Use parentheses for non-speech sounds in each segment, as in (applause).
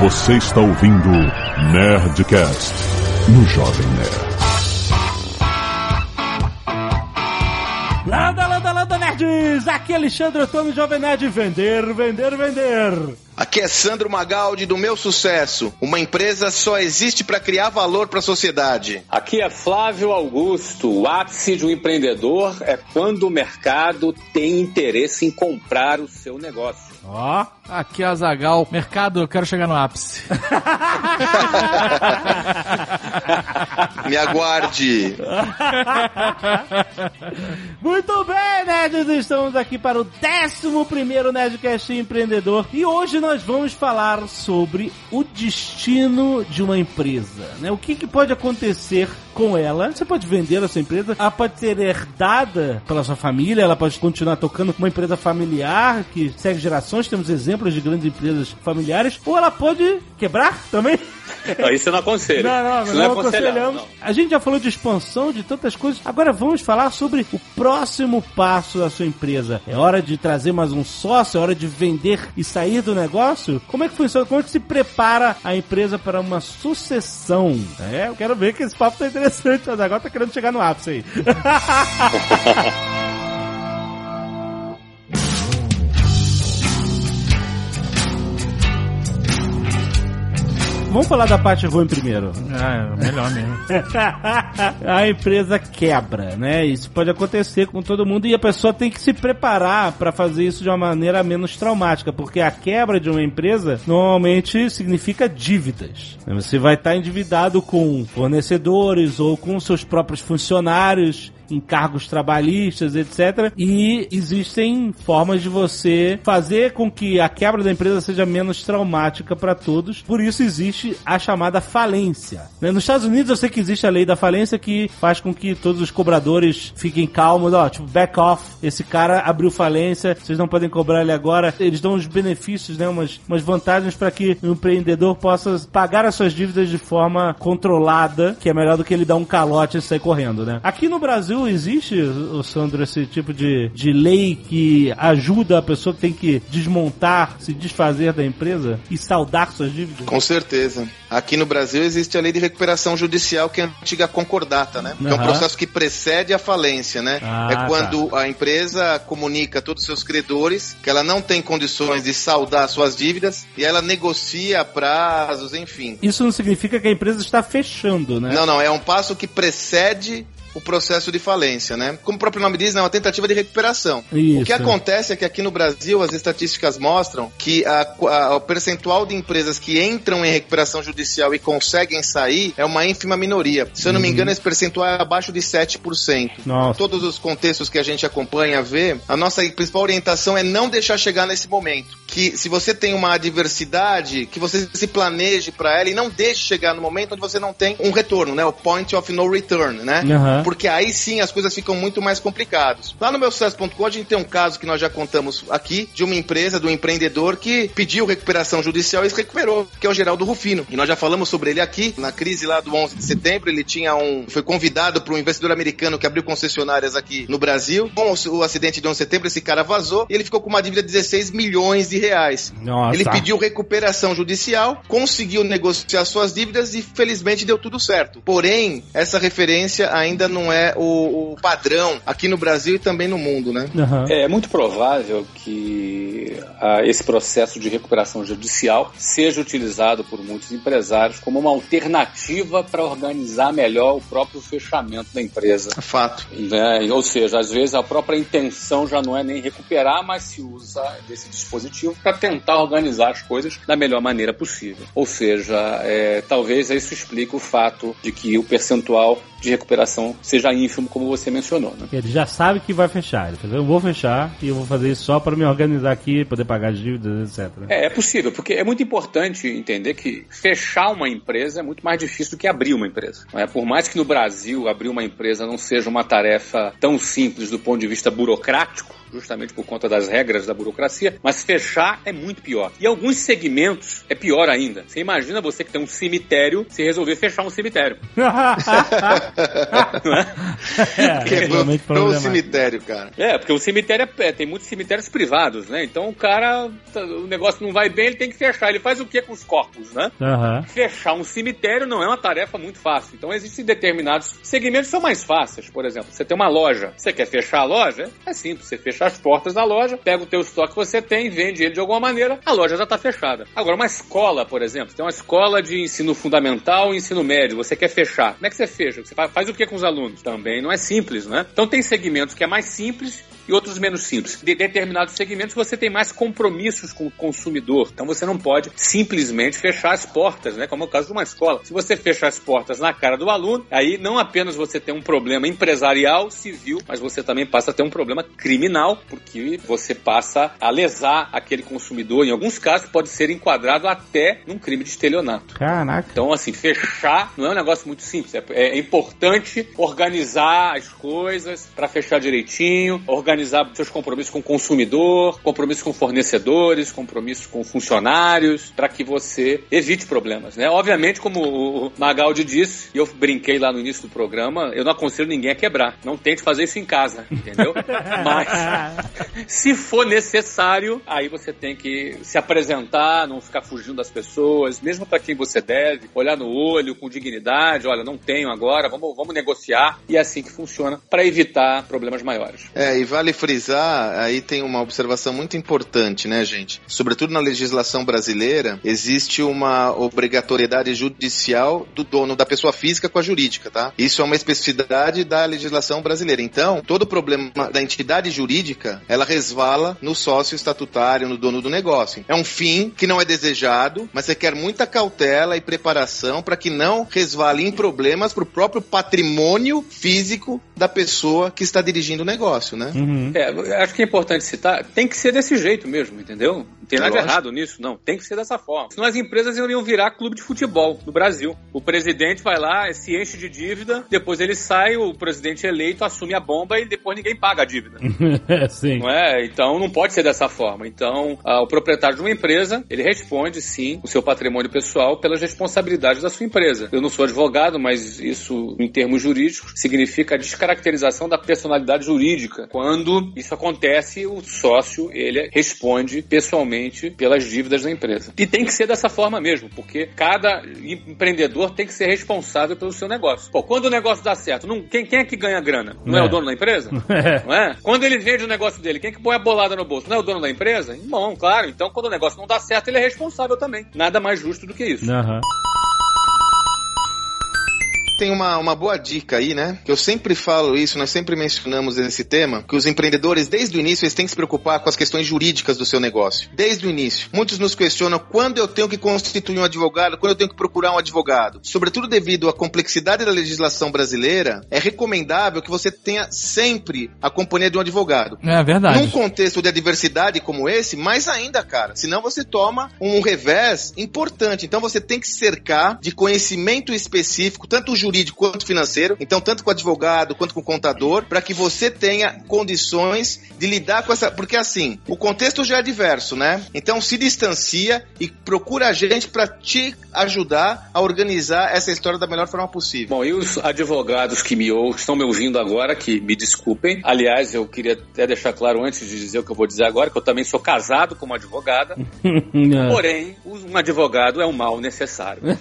Você está ouvindo Nerdcast no Jovem Nerd. Landa, landa, landa, nerds! Aqui é Alexandre Antônio Jovem Nerd. Vender, vender, vender. Aqui é Sandro Magaldi do Meu Sucesso. Uma empresa só existe para criar valor para a sociedade. Aqui é Flávio Augusto. O ápice de um empreendedor é quando o mercado tem interesse em comprar o seu negócio. Ó, oh. Aqui é Azagal. Mercado, eu quero chegar no ápice. (laughs) Me aguarde. Muito bem, nerds, estamos aqui para o 11 primeiro Nerdcast Empreendedor e hoje nós vamos falar sobre o destino de uma empresa, né? O que, que pode acontecer com ela? Você pode vender a sua empresa, ela pode ser herdada pela sua família, ela pode continuar tocando uma empresa familiar que segue gerações, temos exemplos de grandes empresas familiares, ou ela pode quebrar também. Não, isso eu não aconselho. Não, não, isso não, não aconselhamos. Não. A gente já falou de expansão, de tantas coisas. Agora vamos falar sobre o próximo passo da sua empresa. É hora de trazer mais um sócio, é hora de vender e sair do negócio? Como é que funciona? Como é que se prepara a empresa para uma sucessão? É, eu quero ver que esse papo tá interessante. Mas agora tá querendo chegar no ápice aí. (laughs) Vamos falar da parte ruim primeiro. Ah, é melhor mesmo. (laughs) a empresa quebra, né? Isso pode acontecer com todo mundo e a pessoa tem que se preparar para fazer isso de uma maneira menos traumática, porque a quebra de uma empresa normalmente significa dívidas. Você vai estar endividado com fornecedores ou com seus próprios funcionários encargos trabalhistas, etc. E existem formas de você fazer com que a quebra da empresa seja menos traumática para todos. Por isso existe a chamada falência. Né? Nos Estados Unidos eu sei que existe a lei da falência que faz com que todos os cobradores fiquem calmos, ó, tipo back off, esse cara abriu falência, vocês não podem cobrar ele agora. Eles dão uns benefícios, né, umas, umas vantagens para que o empreendedor possa pagar as suas dívidas de forma controlada, que é melhor do que ele dar um calote e sair correndo, né? Aqui no Brasil Brasil existe, Sandro, esse tipo de, de lei que ajuda a pessoa que tem que desmontar, se desfazer da empresa e saldar suas dívidas? Com certeza. Aqui no Brasil existe a lei de recuperação judicial, que é a antiga concordata, né? Uhum. É um processo que precede a falência, né? Ah, é quando tá. a empresa comunica a todos os seus credores que ela não tem condições de saldar suas dívidas e ela negocia prazos, enfim. Isso não significa que a empresa está fechando, né? Não, não. É um passo que precede o processo de falência, né? Como o próprio nome diz, é uma tentativa de recuperação. Isso. O que acontece é que aqui no Brasil as estatísticas mostram que a, a, o percentual de empresas que entram em recuperação judicial e conseguem sair é uma ínfima minoria. Se eu não uhum. me engano, esse percentual é abaixo de 7%. Nossa. Todos os contextos que a gente acompanha, vê, a nossa principal orientação é não deixar chegar nesse momento. Que se você tem uma adversidade, que você se planeje para ela e não deixe chegar no momento onde você não tem um retorno, né? O point of no return, né? Uhum porque aí sim as coisas ficam muito mais complicadas. Lá no meu sucesso.com a gente tem um caso que nós já contamos aqui de uma empresa, do um empreendedor que pediu recuperação judicial e se recuperou, que é o Geraldo Rufino. E nós já falamos sobre ele aqui, na crise lá do 11 de setembro, ele tinha um foi convidado para um investidor americano que abriu concessionárias aqui no Brasil. Com o acidente de 11 de setembro, esse cara vazou e ele ficou com uma dívida de 16 milhões de reais. Nossa. Ele pediu recuperação judicial, conseguiu negociar suas dívidas e felizmente deu tudo certo. Porém, essa referência ainda não é o, o padrão aqui no Brasil e também no mundo, né? Uhum. É muito provável que a, esse processo de recuperação judicial seja utilizado por muitos empresários como uma alternativa para organizar melhor o próprio fechamento da empresa. Fato. Né? Ou seja, às vezes a própria intenção já não é nem recuperar, mas se usa desse dispositivo para tentar organizar as coisas da melhor maneira possível. Ou seja, é, talvez isso explique o fato de que o percentual de recuperação seja ínfimo, como você mencionou. Né? Ele já sabe que vai fechar. Ele eu vou fechar e eu vou fazer isso só para me organizar aqui, poder pagar as dívidas, etc. É, é possível, porque é muito importante entender que fechar uma empresa é muito mais difícil do que abrir uma empresa. É? Por mais que no Brasil abrir uma empresa não seja uma tarefa tão simples do ponto de vista burocrático, justamente por conta das regras da burocracia, mas fechar é muito pior. E alguns segmentos é pior ainda. Você imagina você que tem um cemitério se resolver fechar um cemitério. (laughs) é, Quebrou é, o cemitério, cara. É, porque o cemitério é, tem muitos cemitérios privados, né? Então, cara, o negócio não vai bem, ele tem que fechar. Ele faz o que com os corpos, né? Uhum. Fechar um cemitério não é uma tarefa muito fácil. Então existem determinados segmentos que são mais fáceis. Por exemplo, você tem uma loja, você quer fechar a loja? É simples, você fecha as portas da loja, pega o teu estoque que você tem, vende ele de alguma maneira, a loja já está fechada. Agora, uma escola, por exemplo, tem uma escola de ensino fundamental e ensino médio, você quer fechar. Como é que você fecha? Você faz o que com os alunos? Também não é simples, né? Então tem segmentos que é mais simples e outros menos simples. De determinados segmentos você tem mais compromissos com o consumidor. Então você não pode simplesmente fechar as portas, né? Como é o caso de uma escola. Se você fechar as portas na cara do aluno, aí não apenas você tem um problema empresarial, civil, mas você também passa a ter um problema criminal, porque você passa a lesar aquele consumidor. Em alguns casos pode ser enquadrado até num crime de estelionato. Caraca. Então, assim, fechar não é um negócio muito simples. É, é importante organizar as coisas para fechar direitinho, organizar seus compromissos com o consumidor, compromissos com fornecedores, compromissos com funcionários, para que você evite problemas, né? Obviamente, como o Magaldi disse, e eu brinquei lá no início do programa, eu não aconselho ninguém a quebrar. Não tente fazer isso em casa, entendeu? (laughs) Mas se for necessário, aí você tem que se apresentar, não ficar fugindo das pessoas, mesmo para quem você deve, olhar no olho com dignidade, olha, não tenho agora, vamos, vamos negociar, e é assim que funciona para evitar problemas maiores. É, e vale vale frisar, aí tem uma observação muito importante, né, gente? Sobretudo na legislação brasileira, existe uma obrigatoriedade judicial do dono da pessoa física com a jurídica, tá? Isso é uma especificidade da legislação brasileira. Então, todo problema da entidade jurídica, ela resvala no sócio estatutário, no dono do negócio. É um fim que não é desejado, mas você quer muita cautela e preparação para que não resvale em problemas para o próprio patrimônio físico da pessoa que está dirigindo o negócio, né? Uhum. É, acho que é importante citar, tem que ser desse jeito mesmo, entendeu? Não tem nada errado nisso, não. Tem que ser dessa forma. Senão as empresas iriam virar clube de futebol no Brasil. O presidente vai lá, se enche de dívida, depois ele sai, o presidente eleito assume a bomba e depois ninguém paga a dívida. (laughs) sim. Não é? Então não pode ser dessa forma. Então, a, o proprietário de uma empresa, ele responde sim o seu patrimônio pessoal pelas responsabilidades da sua empresa. Eu não sou advogado, mas isso, em termos jurídicos, significa a descaracterização da personalidade jurídica. Quando quando isso acontece, o sócio ele responde pessoalmente pelas dívidas da empresa. E tem que ser dessa forma mesmo, porque cada empreendedor tem que ser responsável pelo seu negócio. Pô, quando o negócio dá certo, não, quem, quem é que ganha grana? Não é, é o dono da empresa? É. (laughs) Não é? Quando ele vende o negócio dele, quem é que põe a bolada no bolso? Não é o dono da empresa? Bom, claro. Então, quando o negócio não dá certo, ele é responsável também. Nada mais justo do que isso. Uhum tem uma, uma boa dica aí, né? Que eu sempre falo isso, nós sempre mencionamos esse tema, que os empreendedores, desde o início, eles têm que se preocupar com as questões jurídicas do seu negócio. Desde o início. Muitos nos questionam quando eu tenho que constituir um advogado, quando eu tenho que procurar um advogado. Sobretudo devido à complexidade da legislação brasileira, é recomendável que você tenha sempre a companhia de um advogado. É verdade. Num contexto de adversidade como esse, mais ainda, cara. Senão você toma um revés importante. Então você tem que se cercar de conhecimento específico, tanto jurídico jurídico quanto financeiro, então tanto com o advogado quanto com o contador, para que você tenha condições de lidar com essa, porque assim, o contexto já é diverso, né? Então se distancia e procura a gente para te ajudar a organizar essa história da melhor forma possível. Bom, e os advogados que me ou, estão me ouvindo agora, que me desculpem. Aliás, eu queria até deixar claro antes de dizer o que eu vou dizer agora, que eu também sou casado com uma advogada. (laughs) Porém, um advogado é um mal necessário. (laughs)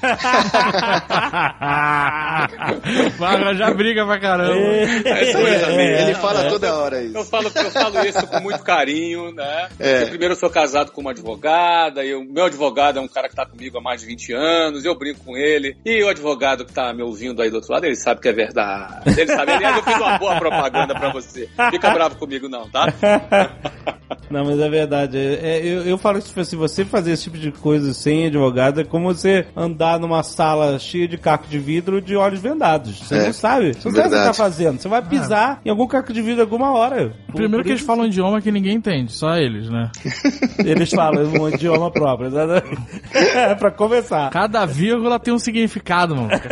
(laughs) Vai já briga pra caramba. É, é, ele fala toda hora isso. Eu falo, eu falo isso com muito carinho, né? É. primeiro eu sou casado com uma advogada, e o meu advogado é um cara que tá comigo há mais de 20 anos, eu brinco com ele. E o advogado que tá me ouvindo aí do outro lado, ele sabe que é verdade. Ele sabe, aliás, eu fiz uma boa propaganda pra você. Fica bravo comigo não, tá? (laughs) Não, mas é verdade. É, eu, eu falo que tipo, se você fazer esse tipo de coisa sem advogado, é como você andar numa sala cheia de caco de vidro de olhos vendados. Você é, não sabe. Você não sabe o que você tá fazendo. Você vai pisar em algum caco de vidro alguma hora. Primeiro que eles falam um idioma que ninguém entende, só eles, né? (laughs) Eles falam um idioma próprio. É, pra começar. Cada vírgula tem um significado, mano. (laughs)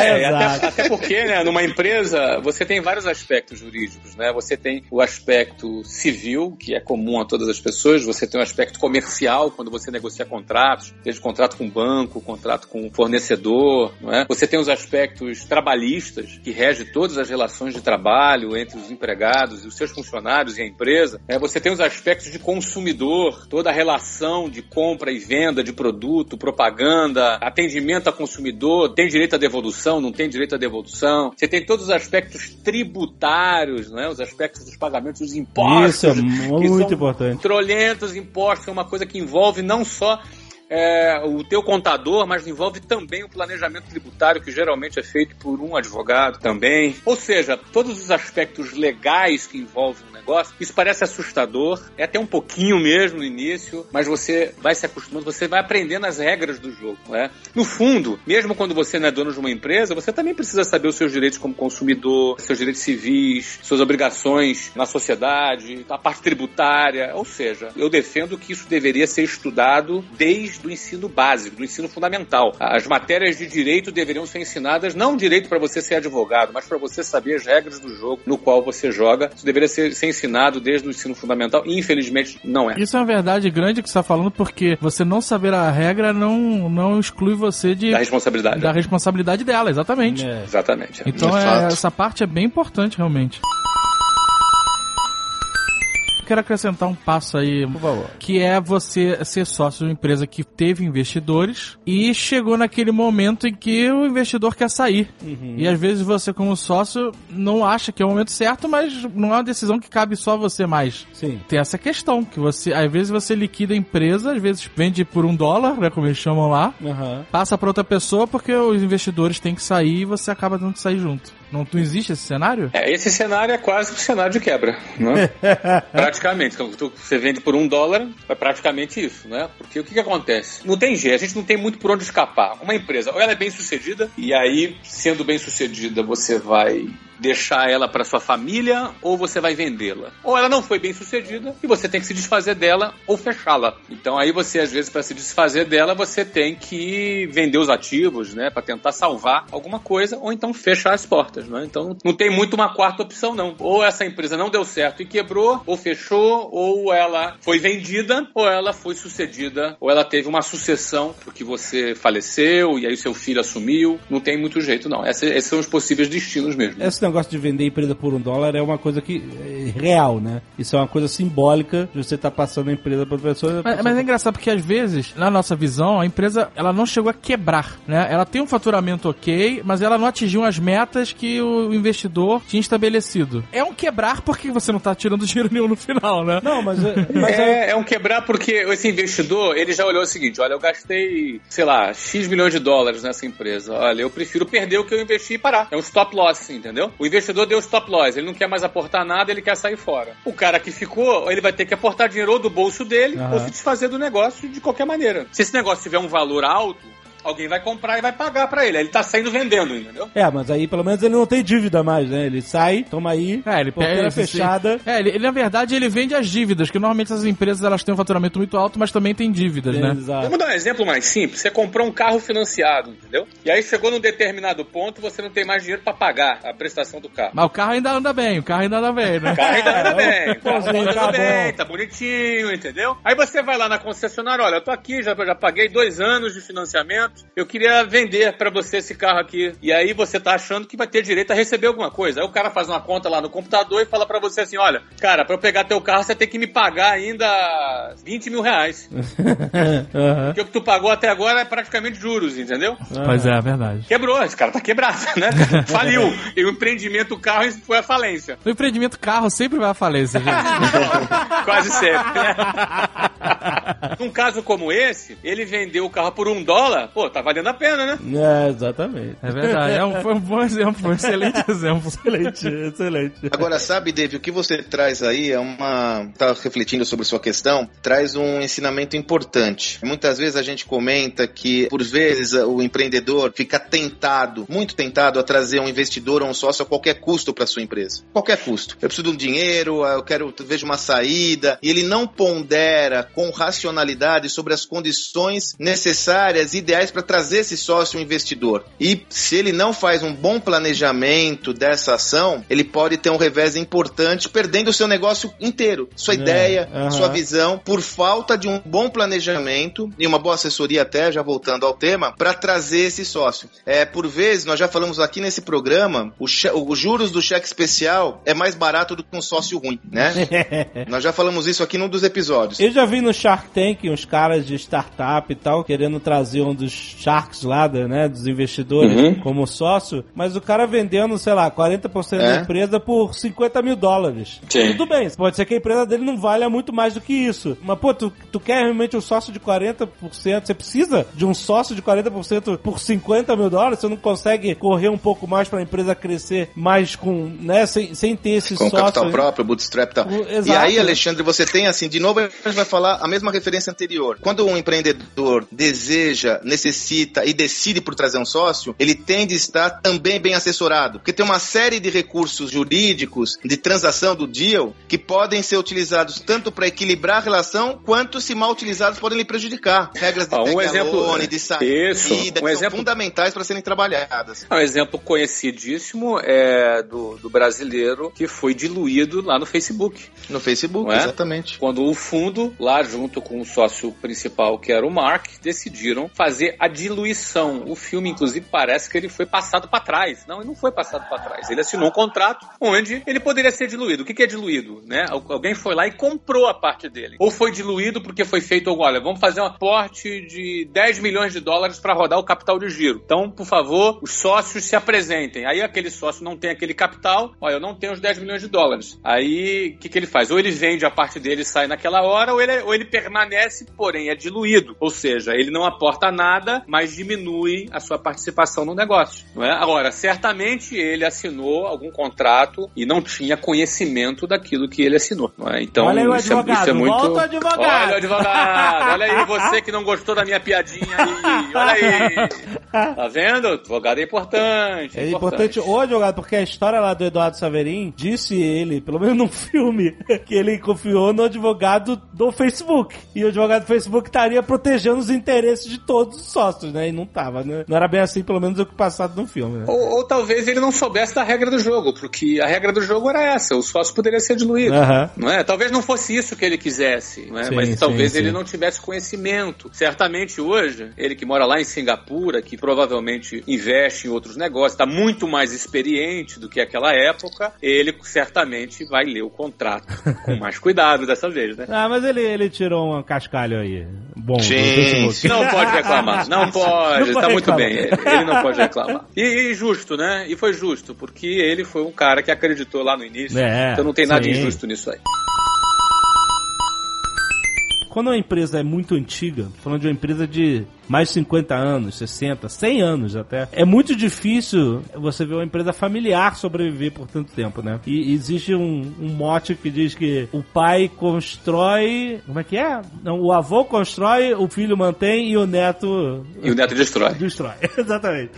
É, até, até porque, né, numa empresa, você tem vários aspectos jurídicos, né? Você tem o aspecto civil, que é comum comum a todas as pessoas. Você tem um aspecto comercial quando você negocia contratos, desde contrato com banco, contrato com fornecedor, não é? Você tem os aspectos trabalhistas que regem todas as relações de trabalho entre os empregados e os seus funcionários e a empresa. É, você tem os aspectos de consumidor, toda a relação de compra e venda de produto, propaganda, atendimento a consumidor, tem direito à devolução, não tem direito à devolução. Você tem todos os aspectos tributários, né? os aspectos dos pagamentos dos impostos. Isso é muito importante. Trolhentos impostos, é uma coisa que envolve não só é, o teu contador, mas envolve também o planejamento tributário, que geralmente é feito por um advogado também. Ou seja, todos os aspectos legais que envolvem o negócio, isso parece assustador, é até um pouquinho mesmo no início, mas você vai se acostumando, você vai aprendendo as regras do jogo. Né? No fundo, mesmo quando você não é dono de uma empresa, você também precisa saber os seus direitos como consumidor, seus direitos civis, suas obrigações na sociedade, a parte tributária. Ou seja, eu defendo que isso deveria ser estudado desde do ensino básico, do ensino fundamental. As matérias de direito deveriam ser ensinadas não direito para você ser advogado, mas para você saber as regras do jogo no qual você joga. Isso deveria ser, ser ensinado desde o ensino fundamental e infelizmente não é. Isso é uma verdade grande que você está falando porque você não saber a regra não, não exclui você de da responsabilidade. Da responsabilidade dela, exatamente. É. Exatamente. Então é, essa parte é bem importante realmente quero acrescentar um passo aí. Que é você ser sócio de uma empresa que teve investidores e chegou naquele momento em que o investidor quer sair. Uhum. E às vezes você, como sócio, não acha que é o momento certo, mas não é uma decisão que cabe só a você mais. Sim. Tem essa questão, que você, às vezes você liquida a empresa, às vezes vende por um dólar, né, como eles chamam lá, uhum. passa para outra pessoa porque os investidores têm que sair e você acaba tendo que sair junto. Não, não existe esse cenário? É, esse cenário é quase um cenário de quebra, né? (laughs) praticamente. Quando você vende por um dólar, é praticamente isso, né? Porque o que, que acontece? Não tem jeito, a gente não tem muito por onde escapar. Uma empresa, ou ela é bem sucedida, e aí, sendo bem sucedida, você vai deixar ela para sua família ou você vai vendê-la. Ou ela não foi bem sucedida e você tem que se desfazer dela ou fechá-la. Então aí você às vezes para se desfazer dela você tem que vender os ativos, né, para tentar salvar alguma coisa ou então fechar as portas, né? Então não tem muito uma quarta opção não. Ou essa empresa não deu certo e quebrou, ou fechou, ou ela foi vendida, ou ela foi sucedida, ou ela teve uma sucessão porque você faleceu e aí seu filho assumiu. Não tem muito jeito não. Esses, esses são os possíveis destinos mesmo. Esse negócio de vender empresa por um dólar é uma coisa que é real, né? Isso é uma coisa simbólica de você estar tá passando a empresa para pessoa. Mas, mas, é engraçado porque às vezes, na nossa visão, a empresa ela não chegou a quebrar, né? Ela tem um faturamento ok, mas ela não atingiu as metas que o investidor tinha estabelecido. É um quebrar porque você não está tirando (laughs) dinheiro nenhum no final, né? Não, mas, é, mas é, é... é um quebrar porque esse investidor, ele já olhou o seguinte, olha, eu gastei, sei lá, X milhões de dólares nessa empresa. Olha, eu prefiro perder o que eu investi e parar. É um stop loss, entendeu? O investidor deu stop loss, ele não quer mais aportar nada, ele quer sair fora. O cara que ficou, ele vai ter que aportar dinheiro ou do bolso dele uhum. ou se desfazer do negócio de qualquer maneira. Se esse negócio tiver um valor alto, alguém vai comprar e vai pagar para ele. Aí ele tá saindo vendendo, entendeu? É, mas aí pelo menos ele não tem dívida mais, né? Ele sai, toma aí, é, ele pega fechada. É, ele, ele, na verdade ele vende as dívidas, que normalmente as empresas elas têm um faturamento muito alto, mas também tem dívidas, é, né? Exato. Vamos dar um exemplo mais simples. Você comprou um carro financiado, entendeu? E aí chegou num determinado ponto, você não tem mais dinheiro para pagar a prestação do carro. Mas o carro ainda anda bem, o carro ainda anda bem, né? O carro ainda anda bem, o carro ainda anda bem, tá bonitinho, entendeu? Aí você vai lá na concessionária, olha, eu tô aqui, já, já paguei dois anos de financiamento, eu queria vender para você esse carro aqui. E aí você tá achando que vai ter direito a receber alguma coisa. Aí o cara faz uma conta lá no computador e fala para você assim: olha, cara, para eu pegar teu carro você tem que me pagar ainda 20 mil reais. uhum. (laughs) Porque o que tu pagou até agora é praticamente juros, entendeu? Uhum. Pois é, é verdade. Quebrou, esse cara tá quebrado, né? (laughs) Faliu. E o empreendimento carro foi a falência. O empreendimento carro sempre vai à falência, gente. (laughs) Quase sempre, né? Num caso como esse, ele vendeu o carro por um dólar, pô, tá valendo a pena, né? É, exatamente. É verdade. É um, foi um bom exemplo, foi um excelente (laughs) exemplo. excelente, excelente. Agora, sabe, Dave, o que você traz aí é uma. Tá refletindo sobre sua questão, traz um ensinamento importante. Muitas vezes a gente comenta que, por vezes, o empreendedor fica tentado, muito tentado, a trazer um investidor ou um sócio a qualquer custo para sua empresa. Qualquer custo. Eu preciso de um dinheiro, eu quero, vejo uma saída, e ele não pondera com racionalidade sobre as condições necessárias, ideais reais para trazer esse sócio investidor. E se ele não faz um bom planejamento dessa ação, ele pode ter um revés importante, perdendo o seu negócio inteiro, sua é, ideia, uhum. sua visão, por falta de um bom planejamento e uma boa assessoria até, já voltando ao tema, para trazer esse sócio. É, por vezes, nós já falamos aqui nesse programa, os juros do cheque especial é mais barato do que um sócio ruim, né? (laughs) nós já falamos isso aqui num dos episódios. Eu já vi no Shark Tank uns caras de startup e tal, querendo trazer um dos Sharks lá, né, dos investidores uhum. como sócio, mas o cara vendendo, sei lá, 40% é. da empresa por 50 mil dólares. Sim. Tudo bem, pode ser que a empresa dele não valha muito mais do que isso. Mas, pô, tu, tu quer realmente um sócio de 40%, você precisa de um sócio de 40% por 50 mil dólares? Você não consegue correr um pouco mais para a empresa crescer mais com, né, sem, sem ter esse com sócio. Com capital próprio, bootstrap e tal. Exato. E aí, Alexandre, você tem assim, de novo, a gente vai falar a mesma referência anterior. Quando um empreendedor deseja, necessita e decide por trazer um sócio, ele tende a estar também bem assessorado. Porque tem uma série de recursos jurídicos de transação do deal que podem ser utilizados tanto para equilibrar a relação, quanto, se mal utilizados, podem lhe prejudicar. Regras de ah, um exemplo, de saída, isso, um exemplo, são fundamentais para serem trabalhadas. Um exemplo conhecidíssimo é do, do brasileiro que foi diluído lá no Facebook. No Facebook, é? exatamente. Quando o fundo, lá junto com o sócio principal, que era o Mark, decidiram fazer a diluição. O filme, inclusive, parece que ele foi passado para trás. Não, ele não foi passado para trás. Ele assinou um contrato onde ele poderia ser diluído. O que, que é diluído? Né? Alguém foi lá e comprou a parte dele. Ou foi diluído porque foi feito, olha, vamos fazer um aporte de 10 milhões de dólares para rodar o capital de giro. Então, por favor, os sócios se apresentem. Aí aquele sócio não tem aquele capital, olha, eu não tenho os 10 milhões de dólares. Aí, o que, que ele faz? Ou ele vende a parte dele e sai naquela hora, ou ele, ou ele permanece, porém é diluído. Ou seja, ele não aporta nada, mas diminui a sua participação no negócio. Não é? Agora, certamente ele assinou algum contrato e não tinha conhecimento daquilo que ele assinou. Não é? Então, olha aí o isso, advogado, é, isso é muito. Volta advogado. Olha o advogado, olha aí você que não gostou da minha piadinha aí, olha aí. Tá vendo? Advogado é importante. É importante. importante o advogado, porque a história lá do Eduardo Saverin disse ele, pelo menos num filme, (laughs) que ele confiou no advogado do Facebook. E o advogado do Facebook estaria protegendo os interesses de todos os sócios, né? E não tava, né? Não era bem assim, pelo menos o que passado no filme. Né? Ou, ou, talvez ele não soubesse da regra do jogo, porque a regra do jogo era essa, o sócio poderia ser diluído. Não é? Talvez não fosse isso que ele quisesse, né? Sim, mas talvez sim, ele sim. não tivesse conhecimento. Certamente hoje, ele que mora lá em Singapura, que provavelmente investe em outros negócios, está muito mais experiente do que aquela época, ele certamente vai ler o contrato com mais (laughs) cuidado dessa vez, né? Ah, mas ele, ele tirou um cascalho aí. Bom, Sim. Não pode reclamar. Não pode, não pode tá muito bem. Ele não pode reclamar. E, e, justo, né? E foi justo, porque ele foi um cara que acreditou lá no início. É, então não tem nada sim. injusto nisso aí quando uma empresa é muito antiga, falando de uma empresa de mais de 50 anos, 60, 100 anos até, é muito difícil você ver uma empresa familiar sobreviver por tanto tempo, né? E existe um, um mote que diz que o pai constrói. Como é que é? Não, o avô constrói, o filho mantém e o neto. E o neto destrói. Destrói, (laughs) exatamente.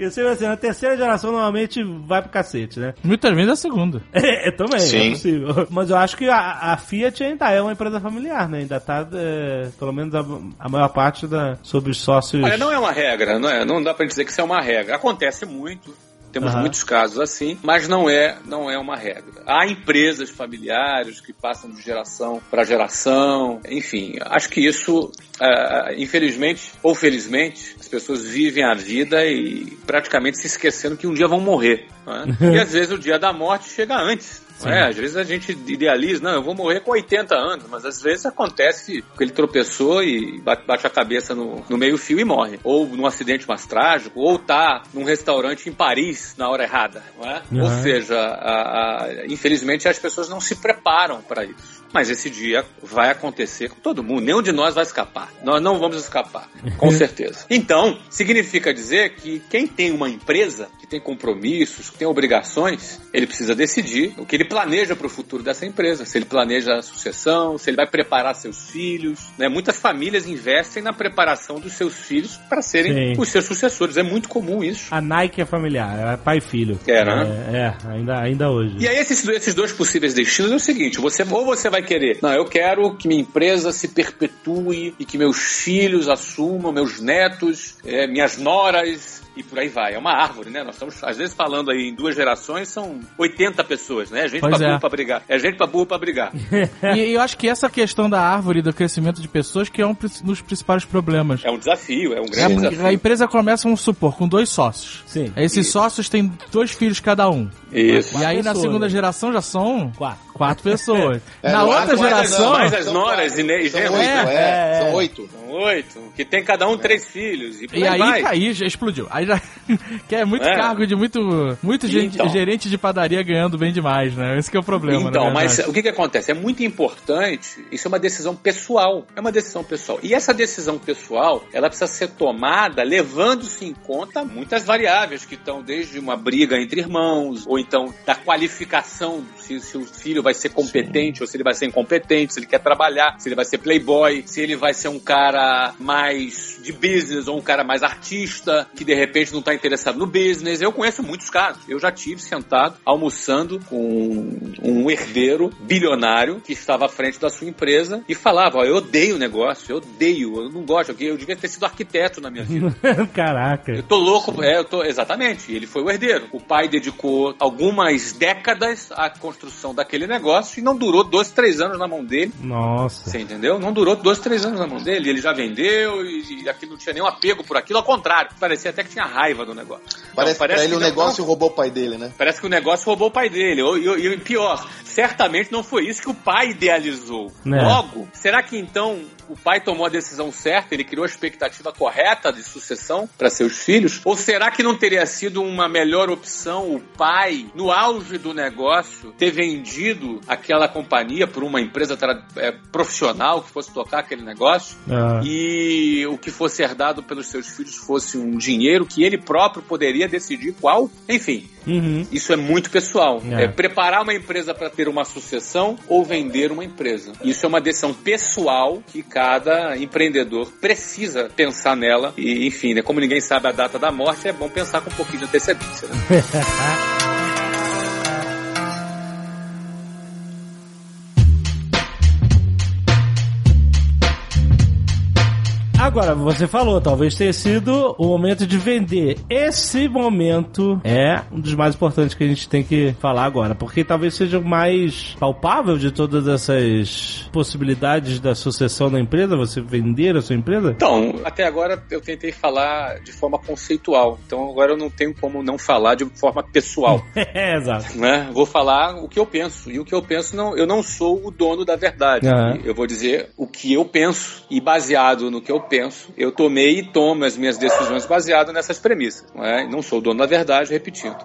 e você assim, a terceira geração normalmente vai pro cacete, né? Muitas vezes a segunda. (laughs) É, é também, Sim. é possível. Mas eu acho que a, a Fiat ainda é uma empresa familiar, né? Ainda tá, é, pelo menos a, a maior parte da sobre os sócios. Olha, não é uma regra, não, é, não dá para dizer que isso é uma regra. Acontece muito. Temos uhum. muitos casos assim, mas não é, não é uma regra. Há empresas familiares que passam de geração para geração, enfim, acho que isso, uh, infelizmente ou felizmente, as pessoas vivem a vida e praticamente se esquecendo que um dia vão morrer. É? (laughs) E às vezes o dia da morte chega antes. É, às vezes a gente idealiza, não, eu vou morrer com 80 anos, mas às vezes acontece que ele tropeçou e bate a cabeça no, no meio-fio e morre. Ou num acidente mais trágico, ou tá num restaurante em Paris na hora errada, não é? Uhum. Ou seja, a, a, infelizmente as pessoas não se preparam para isso. Mas esse dia vai acontecer com todo mundo. Nenhum de nós vai escapar. Nós não vamos escapar, com (laughs) certeza. Então, significa dizer que quem tem uma empresa, que tem compromissos, que tem obrigações, ele precisa decidir o que ele planeja para o futuro dessa empresa. Se ele planeja a sucessão, se ele vai preparar seus filhos. Né? Muitas famílias investem na preparação dos seus filhos para serem Sim. os seus sucessores. É muito comum isso. A Nike é familiar, é pai e filho. É, né? É, é ainda, ainda hoje. E aí, esses, esses dois possíveis destinos é o seguinte: você, ou você vai vai querer? Não, eu quero que minha empresa se perpetue e que meus filhos assumam, meus netos, é, minhas noras, e por aí vai. É uma árvore, né? Nós estamos, às vezes, falando aí em duas gerações, são 80 pessoas, né? É gente pois pra é. burro pra brigar. É gente pra burro pra brigar. (laughs) e eu acho que essa questão da árvore, do crescimento de pessoas, que é um dos principais problemas. É um desafio, é um grande é, desafio. A empresa começa, vamos supor, com dois sócios. Sim. Esses Isso. sócios têm dois filhos cada um. Isso. E aí, pessoas. na segunda geração, já são... Quatro. Quatro pessoas. (laughs) É, na outra geração... Mais as noras e, e são, oito, é, é, são oito. São oito. Que tem cada um três filhos. E, e aí, aí, aí já explodiu. Aí já... (laughs) que é muito é. cargo de muito, muito então. gerente de padaria ganhando bem demais, né? Esse é o problema. Então, mas o que, que acontece? É muito importante, isso é uma decisão pessoal. É uma decisão pessoal. E essa decisão pessoal, ela precisa ser tomada levando-se em conta muitas variáveis que estão desde uma briga entre irmãos, ou então da qualificação, se, se o filho vai ser competente Sim. ou se ele vai ser incompetente, se ele quer trabalhar, se ele vai ser playboy, se ele vai ser um cara mais de business ou um cara mais artista, que de repente não está interessado no business. Eu conheço muitos casos. Eu já tive sentado almoçando com um herdeiro bilionário que estava à frente da sua empresa e falava: Eu odeio o negócio, eu odeio, eu não gosto, eu devia ter sido arquiteto na minha vida. (laughs) Caraca. Eu tô louco, é, eu tô, exatamente. Ele foi o herdeiro. O pai dedicou algumas décadas à construção daquele negócio e não durou dois, três anos na mão dele. Nossa. Você entendeu? Não durou dois, três anos na mão dele. Ele já vendeu e, e aquilo não tinha nenhum apego por aquilo, ao contrário, parecia até que tinha raiva do negócio. Parece, então, parece pra ele o negócio não, roubou o pai dele, né? Parece que o negócio roubou o pai dele. E, e pior, certamente não foi isso que o pai idealizou. É. Logo, será que então o pai tomou a decisão certa, ele criou a expectativa correta de sucessão para seus filhos? Ou será que não teria sido uma melhor opção o pai, no auge do negócio, ter vendido aquela companhia por uma empresa é, profissional que fosse tocar aquele negócio ah. e o que fosse herdado pelos seus filhos fosse um dinheiro que ele próprio poderia decidir qual? Enfim, Uhum. Isso é muito pessoal. É, é preparar uma empresa para ter uma sucessão ou vender uma empresa. Isso é uma decisão pessoal que cada empreendedor precisa pensar nela. E, enfim, né, como ninguém sabe a data da morte, é bom pensar com um pouquinho de antecedência. Né? (laughs) Agora, você falou, talvez tenha sido o momento de vender. Esse momento é um dos mais importantes que a gente tem que falar agora, porque talvez seja o mais palpável de todas essas possibilidades da sucessão da empresa, você vender a sua empresa? Então, até agora eu tentei falar de forma conceitual, então agora eu não tenho como não falar de forma pessoal. (laughs) é, exato. Né? Vou falar o que eu penso, e o que eu penso, não, eu não sou o dono da verdade. Uhum. Eu vou dizer o que eu penso, e baseado no que eu penso, penso, eu tomei e tomo as minhas decisões baseadas nessas premissas. Não, é? não sou dono da verdade, repetindo.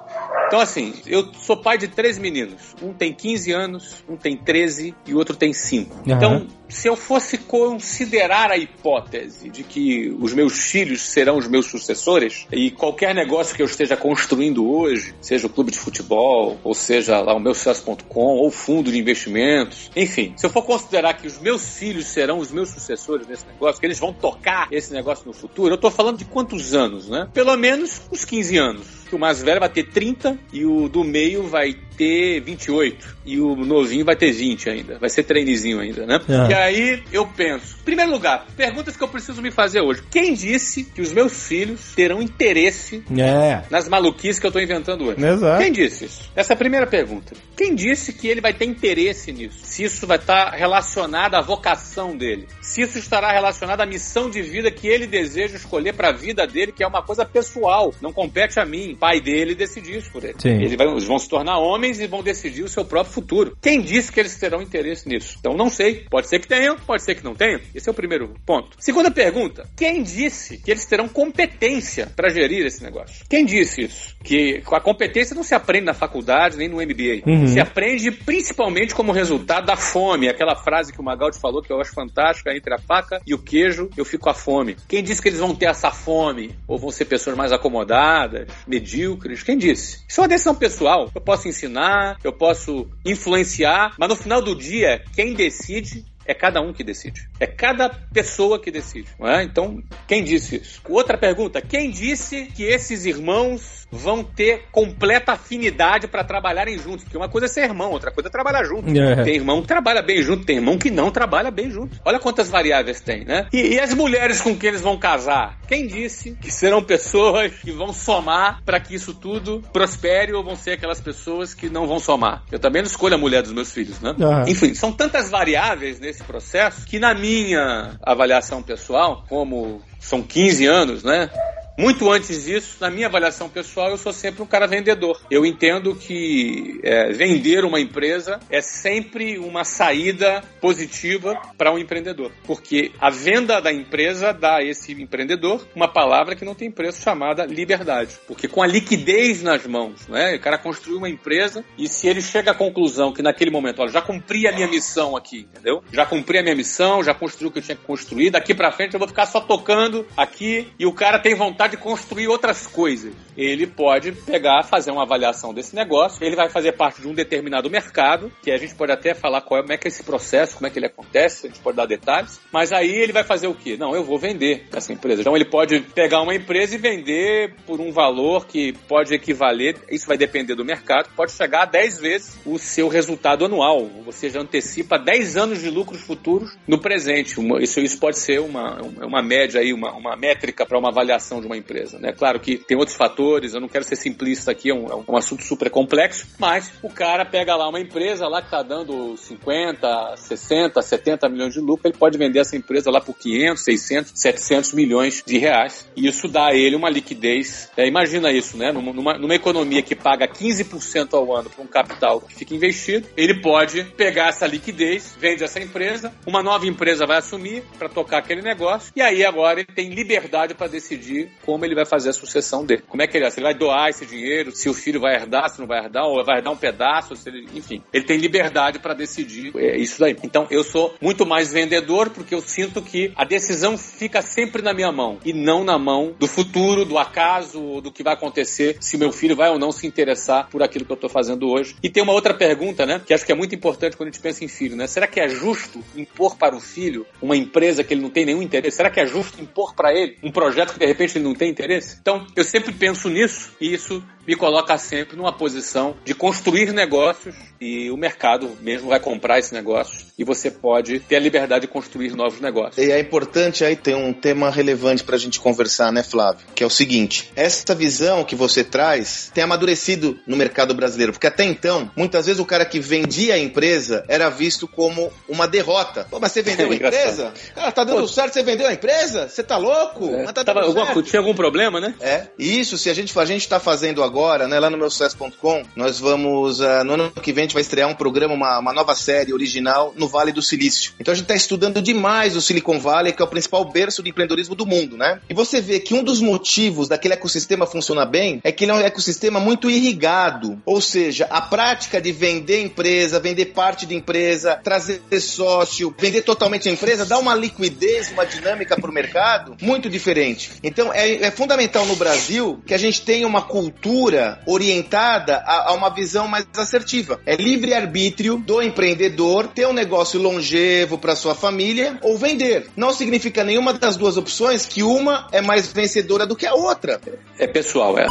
Então, assim, eu sou pai de três meninos. Um tem 15 anos, um tem 13 e o outro tem 5. Uhum. Então, se eu fosse considerar a hipótese de que os meus filhos serão os meus sucessores, e qualquer negócio que eu esteja construindo hoje, seja o clube de futebol, ou seja lá o meu sucesso.com, ou fundo de investimentos, enfim, se eu for considerar que os meus filhos serão os meus sucessores nesse negócio, que eles vão tocar esse negócio no futuro, eu estou falando de quantos anos, né? Pelo menos uns 15 anos que o mais velho vai ter 30 e o do meio vai ter 28 e o novinho vai ter 20 ainda. Vai ser treinezinho ainda, né? É. E aí eu penso, primeiro lugar, perguntas que eu preciso me fazer hoje. Quem disse que os meus filhos terão interesse é. nas maluquices que eu tô inventando hoje? Exato. Quem disse isso? Essa é a primeira pergunta. Quem disse que ele vai ter interesse nisso? Se isso vai estar relacionado à vocação dele? Se isso estará relacionado à missão de vida que ele deseja escolher para a vida dele, que é uma coisa pessoal, não compete a mim pai dele decidir isso por ele. Sim. Eles, vão, eles vão se tornar homens e vão decidir o seu próprio futuro. Quem disse que eles terão interesse nisso? Então não sei. Pode ser que tenham, pode ser que não tenham. Esse é o primeiro ponto. Segunda pergunta: quem disse que eles terão competência para gerir esse negócio? Quem disse isso? Que a competência não se aprende na faculdade nem no MBA. Uhum. Se aprende principalmente como resultado da fome. Aquela frase que o Magaldi falou que eu acho fantástica: entre a faca e o queijo, eu fico à fome. Quem disse que eles vão ter essa fome? Ou vão ser pessoas mais acomodadas, medíocres? Medíocres. Quem disse? Isso é uma decisão pessoal. Eu posso ensinar, eu posso influenciar, mas no final do dia, quem decide é cada um que decide. É cada pessoa que decide. É? Então, quem disse isso? Outra pergunta: quem disse que esses irmãos vão ter completa afinidade para trabalharem juntos. Porque uma coisa é ser irmão, outra coisa é trabalhar junto. É. Tem irmão que trabalha bem junto, tem irmão que não trabalha bem junto. Olha quantas variáveis tem, né? E, e as mulheres com quem eles vão casar? Quem disse que serão pessoas que vão somar para que isso tudo prospere ou vão ser aquelas pessoas que não vão somar? Eu também não escolho a mulher dos meus filhos, né? Enfim, são tantas variáveis nesse processo que na minha avaliação pessoal, como são 15 anos, né? Muito antes disso, na minha avaliação pessoal, eu sou sempre um cara vendedor. Eu entendo que é, vender uma empresa é sempre uma saída positiva para um empreendedor, porque a venda da empresa dá a esse empreendedor uma palavra que não tem preço chamada liberdade, porque com a liquidez nas mãos, né, o cara construiu uma empresa e se ele chega à conclusão que naquele momento, olha, já cumpri a minha missão aqui, entendeu? Já cumpri a minha missão, já construí o que eu tinha que construir, daqui para frente eu vou ficar só tocando aqui e o cara tem vontade vontade de construir outras coisas. Ele pode pegar, fazer uma avaliação desse negócio, ele vai fazer parte de um determinado mercado, que a gente pode até falar qual é, como é que é esse processo, como é que ele acontece, a gente pode dar detalhes, mas aí ele vai fazer o quê? Não, eu vou vender essa empresa. Então ele pode pegar uma empresa e vender por um valor que pode equivaler, isso vai depender do mercado, pode chegar a 10 vezes o seu resultado anual. Você já antecipa 10 anos de lucros futuros no presente. Isso, isso pode ser uma, uma média aí, uma, uma métrica para uma avaliação de uma uma empresa. Né? Claro que tem outros fatores, eu não quero ser simplista aqui, é um, é um assunto super complexo, mas o cara pega lá uma empresa lá que está dando 50, 60, 70 milhões de lucro, ele pode vender essa empresa lá por 500, 600, 700 milhões de reais. E isso dá a ele uma liquidez. É, imagina isso, né? Numa, numa economia que paga 15% ao ano para um capital que fica investido, ele pode pegar essa liquidez, vende essa empresa, uma nova empresa vai assumir para tocar aquele negócio, e aí agora ele tem liberdade para decidir como ele vai fazer a sucessão dele. Como é que ele, se ele vai doar esse dinheiro, se o filho vai herdar, se não vai herdar, ou vai herdar um pedaço, ele, enfim. Ele tem liberdade para decidir é, isso daí. Então eu sou muito mais vendedor porque eu sinto que a decisão fica sempre na minha mão e não na mão do futuro, do acaso, do que vai acontecer, se meu filho vai ou não se interessar por aquilo que eu estou fazendo hoje. E tem uma outra pergunta, né, que acho que é muito importante quando a gente pensa em filho, né? Será que é justo impor para o filho uma empresa que ele não tem nenhum interesse? Será que é justo impor para ele um projeto que de repente ele não tem interesse? Então, eu sempre penso nisso e isso me coloca sempre numa posição de construir negócios e o mercado mesmo vai comprar esse negócio e você pode ter a liberdade de construir novos negócios. E é importante aí ter um tema relevante para a gente conversar, né, Flávio? Que é o seguinte: essa visão que você traz tem amadurecido no mercado brasileiro, porque até então, muitas vezes o cara que vendia a empresa era visto como uma derrota. Pô, mas você vendeu a (laughs) empresa? Cara, tá dando Pô, certo, você vendeu a empresa? Você tá louco? É, tá tava, tinha algum problema, né? É. Isso, se a gente a gente tá fazendo agora, né, lá no meu sucesso.com, nós vamos uh, no ano que vem a gente vai estrear um programa, uma, uma nova série original no Vale do Silício. Então a gente está estudando demais o Silicon Valley, que é o principal berço de empreendedorismo do mundo, né? E você vê que um dos motivos daquele ecossistema funcionar bem é que ele é um ecossistema muito irrigado. Ou seja, a prática de vender empresa, vender parte de empresa, trazer sócio, vender totalmente a empresa, dá uma liquidez, uma dinâmica para o mercado muito diferente. Então é, fundamental no Brasil que a gente tenha uma cultura orientada a, a uma visão mais assertiva. É livre-arbítrio do empreendedor ter um negócio longevo para sua família ou vender. Não significa nenhuma das duas opções que uma é mais vencedora do que a outra. É pessoal, é.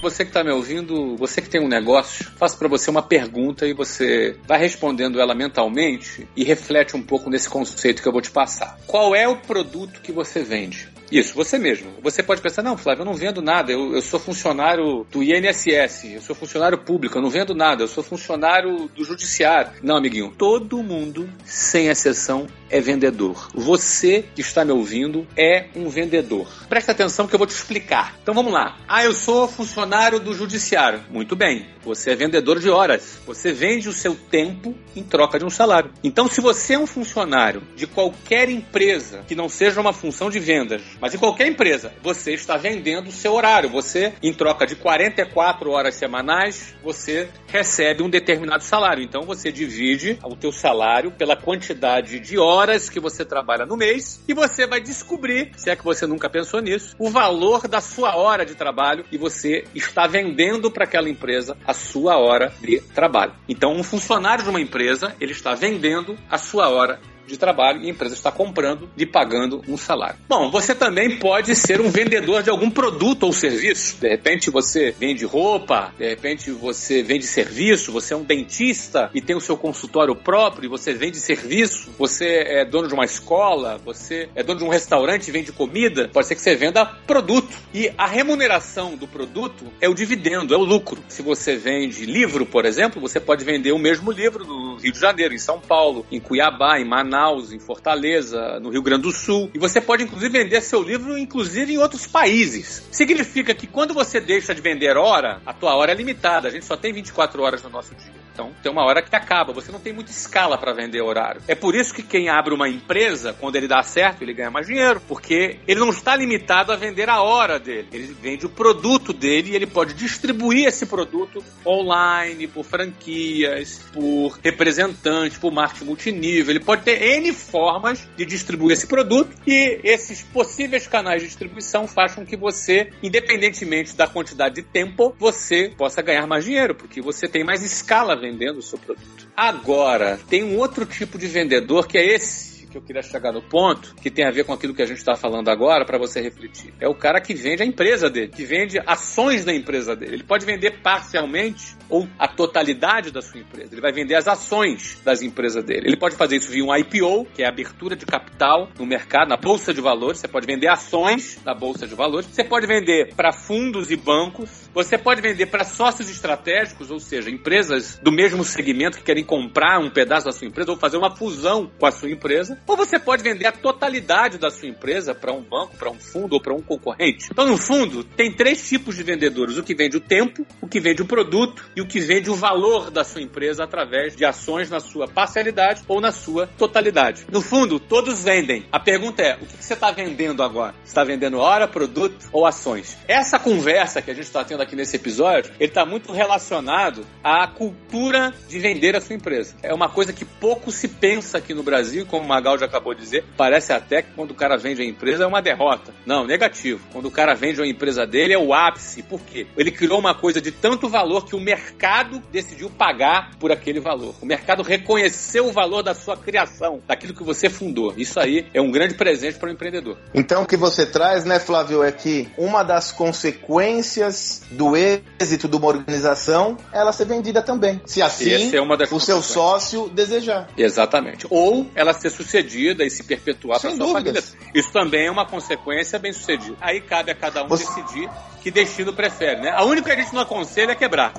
Você que está me ouvindo, você que tem um negócio, faço para você uma pergunta e você vai respondendo ela mentalmente e reflete um pouco nesse conceito que eu vou te passar. Qual é o produto que você vende? Isso, você mesmo. Você pode pensar, não, Flávio, eu não vendo nada, eu, eu sou funcionário do INSS, eu sou funcionário público, eu não vendo nada, eu sou funcionário do judiciário. Não, amiguinho, todo mundo, sem exceção, é vendedor. Você que está me ouvindo é um vendedor. Presta atenção que eu vou te explicar. Então vamos lá. Ah, eu sou funcionário do judiciário. Muito bem. Você é vendedor de horas. Você vende o seu tempo em troca de um salário. Então, se você é um funcionário de qualquer empresa que não seja uma função de vendas, mas em qualquer empresa, você está vendendo o seu horário. Você, em troca de 44 horas semanais, você recebe um determinado salário. Então você divide o teu salário pela quantidade de horas que você trabalha no mês e você vai descobrir, se é que você nunca pensou nisso, o valor da sua hora de trabalho e você está vendendo para aquela empresa a sua hora de trabalho. Então um funcionário de uma empresa, ele está vendendo a sua hora de trabalho e a empresa está comprando e pagando um salário. Bom, você também pode ser um vendedor de algum produto ou serviço. De repente você vende roupa, de repente você vende serviço, você é um dentista e tem o seu consultório próprio e você vende serviço, você é dono de uma escola, você é dono de um restaurante e vende comida, pode ser que você venda produto. E a remuneração do produto é o dividendo, é o lucro. Se você vende livro, por exemplo, você pode vender o mesmo livro no Rio de Janeiro, em São Paulo, em Cuiabá, em Manaus, em Fortaleza, no Rio Grande do Sul. E você pode, inclusive, vender seu livro, inclusive, em outros países. Significa que quando você deixa de vender hora, a tua hora é limitada. A gente só tem 24 horas no nosso dia. Então, tem uma hora que acaba. Você não tem muita escala para vender horário. É por isso que quem abre uma empresa, quando ele dá certo, ele ganha mais dinheiro. Porque ele não está limitado a vender a hora dele. Ele vende o produto dele e ele pode distribuir esse produto online, por franquias, por representantes, por marketing multinível. Ele pode ter N formas de distribuir esse produto e esses possíveis canais de distribuição fazem com que você, independentemente da quantidade de tempo, você possa ganhar mais dinheiro, porque você tem mais escala vendendo o seu produto. Agora, tem um outro tipo de vendedor que é esse que eu queria chegar no ponto, que tem a ver com aquilo que a gente está falando agora, para você refletir. É o cara que vende a empresa dele, que vende ações da empresa dele. Ele pode vender parcialmente ou a totalidade da sua empresa. Ele vai vender as ações das empresas dele. Ele pode fazer isso via um IPO, que é a abertura de capital no mercado, na bolsa de valores. Você pode vender ações da bolsa de valores. Você pode vender para fundos e bancos. Você pode vender para sócios estratégicos, ou seja, empresas do mesmo segmento que querem comprar um pedaço da sua empresa ou fazer uma fusão com a sua empresa. Ou você pode vender a totalidade da sua empresa para um banco, para um fundo ou para um concorrente. Então, no fundo, tem três tipos de vendedores: o que vende o tempo, o que vende o produto e o que vende o valor da sua empresa através de ações na sua parcialidade ou na sua totalidade. No fundo, todos vendem. A pergunta é: o que você está vendendo agora? Você está vendendo hora, produto ou ações? Essa conversa que a gente está tendo aqui nesse episódio, ele está muito relacionado à cultura de vender a sua empresa. É uma coisa que pouco se pensa aqui no Brasil, como o Já acabou de dizer, parece até que quando o cara vende a empresa é uma derrota. Não, negativo. Quando o cara vende a empresa dele é o ápice. Por quê? Ele criou uma coisa de tanto valor que o mercado decidiu pagar por aquele valor. O mercado reconheceu o valor da sua criação, daquilo que você fundou. Isso aí é um grande presente para o empreendedor. Então o que você traz, né, Flávio, é que uma das consequências do êxito de uma organização é ela ser vendida também. Se assim é o seu sócio desejar. Exatamente. Ou ela ser sucedida e se perpetuar para sua família. Isso também é uma consequência bem sucedida. Aí cabe a cada um Você... decidir que destino prefere, né? A única que a gente não aconselha é quebrar.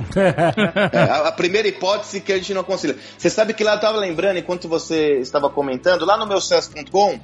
é, a, primeira hipótese que a gente não aconselha. Você sabe que lá eu estava lembrando, enquanto você estava comentando, lá no meu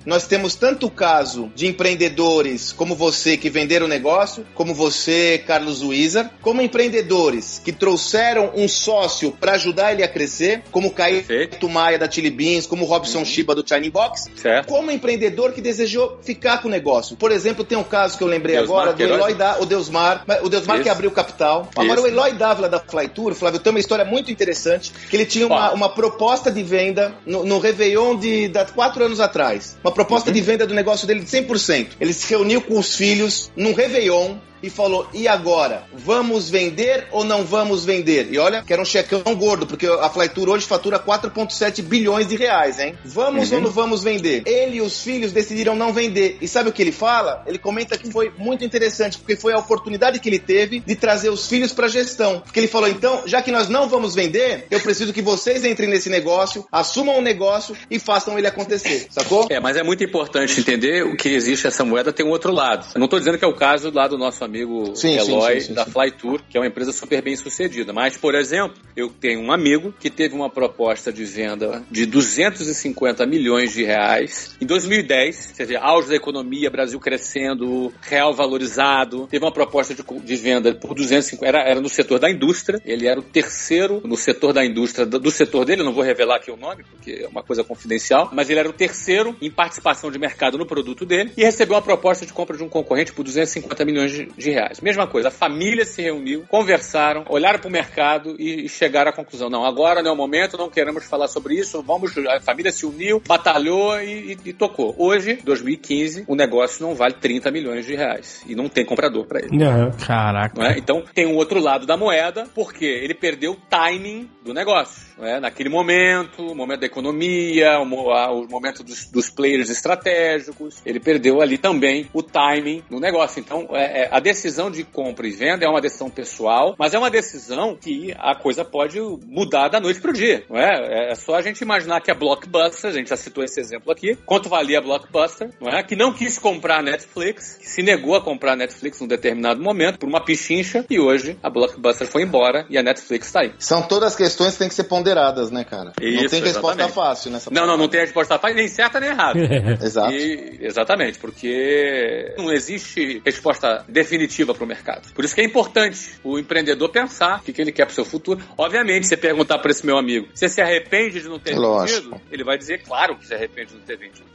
nós temos tanto caso de empreendedores como você que venderam o negócio, como você, Carlos Wizard, como empreendedores que trouxeram um sócio para ajudar ele a crescer, como Caíto Maia da Chili Beans, como Robson uhum. Shiba do China Box, certo. como empreendedor que desejou ficar com o negócio. Por exemplo, tem um caso que eu lembrei Deus agora do Eloy da, o Deus Deusmar, o Deusmar que abriu o capital. Agora o Eloy Dávila da Flytour, Flávio, tem uma história muito interessante, que ele tinha uma, uma proposta de venda no, no Réveillon de, de quatro anos atrás. Uma proposta uhum. de venda do negócio dele de 100%. Ele se reuniu com os filhos num Réveillon, e falou: e agora? Vamos vender ou não vamos vender? E olha, que era um checão gordo, porque a Flytour hoje fatura 4,7 bilhões de reais, hein? Vamos uhum. ou não vamos vender? Ele e os filhos decidiram não vender. E sabe o que ele fala? Ele comenta que foi muito interessante, porque foi a oportunidade que ele teve de trazer os filhos para gestão. Porque ele falou: então, já que nós não vamos vender, eu preciso que vocês entrem nesse negócio, assumam o negócio e façam ele acontecer, sacou? É, mas é muito importante entender o que existe essa moeda tem um outro lado. Eu não estou dizendo que é o caso lá do nosso amigo sim, Eloy sim, sim, da Flytour, que é uma empresa super bem sucedida. Mas, por exemplo, eu tenho um amigo que teve uma proposta de venda de 250 milhões de reais em 2010, quer dizer, auge da economia, Brasil crescendo, real valorizado. Teve uma proposta de, de venda por 250, era, era no setor da indústria, ele era o terceiro no setor da indústria, do, setor dele, não vou revelar aqui o nome, porque é uma coisa confidencial, mas ele era o terceiro em participação de mercado no produto dele e recebeu uma proposta de compra de um concorrente por 250 milhões de, de reais. Mesma coisa, a família se reuniu, conversaram, olharam para o mercado e chegaram à conclusão: não, agora não é o momento, não queremos falar sobre isso, vamos. A família se uniu, batalhou e, e, e tocou. Hoje, 2015, o negócio não vale 30 milhões de reais e não tem comprador para ele. Uhum. Caraca. É? Então tem um outro lado da moeda, porque ele perdeu o timing do negócio. É? Naquele momento, o momento da economia, o, o momento dos, dos, players estratégicos, ele perdeu ali também o timing do negócio. Então, é, é, a decisão de compra e venda é uma decisão pessoal, mas é uma decisão que a coisa pode mudar da noite para o dia. Não é? é só a gente imaginar que a Blockbuster, a gente já citou esse exemplo aqui, quanto valia a Blockbuster, não é? que não quis comprar a Netflix, que se negou a comprar a Netflix num determinado momento por uma pichincha e hoje a Blockbuster foi embora e a Netflix está aí. São todas questões que têm que ser ponderadas, né, cara? Isso, não tem resposta exatamente. fácil nessa Não, não, não tem resposta fácil, nem certa nem errada. (laughs) Exato. E, exatamente, porque não existe resposta definitiva para o mercado. Por isso que é importante o empreendedor pensar o que, que ele quer para o seu futuro. Obviamente, você perguntar para esse meu amigo, você se arrepende de não ter Lógico. vendido? Ele vai dizer, claro que se arrepende de não ter vendido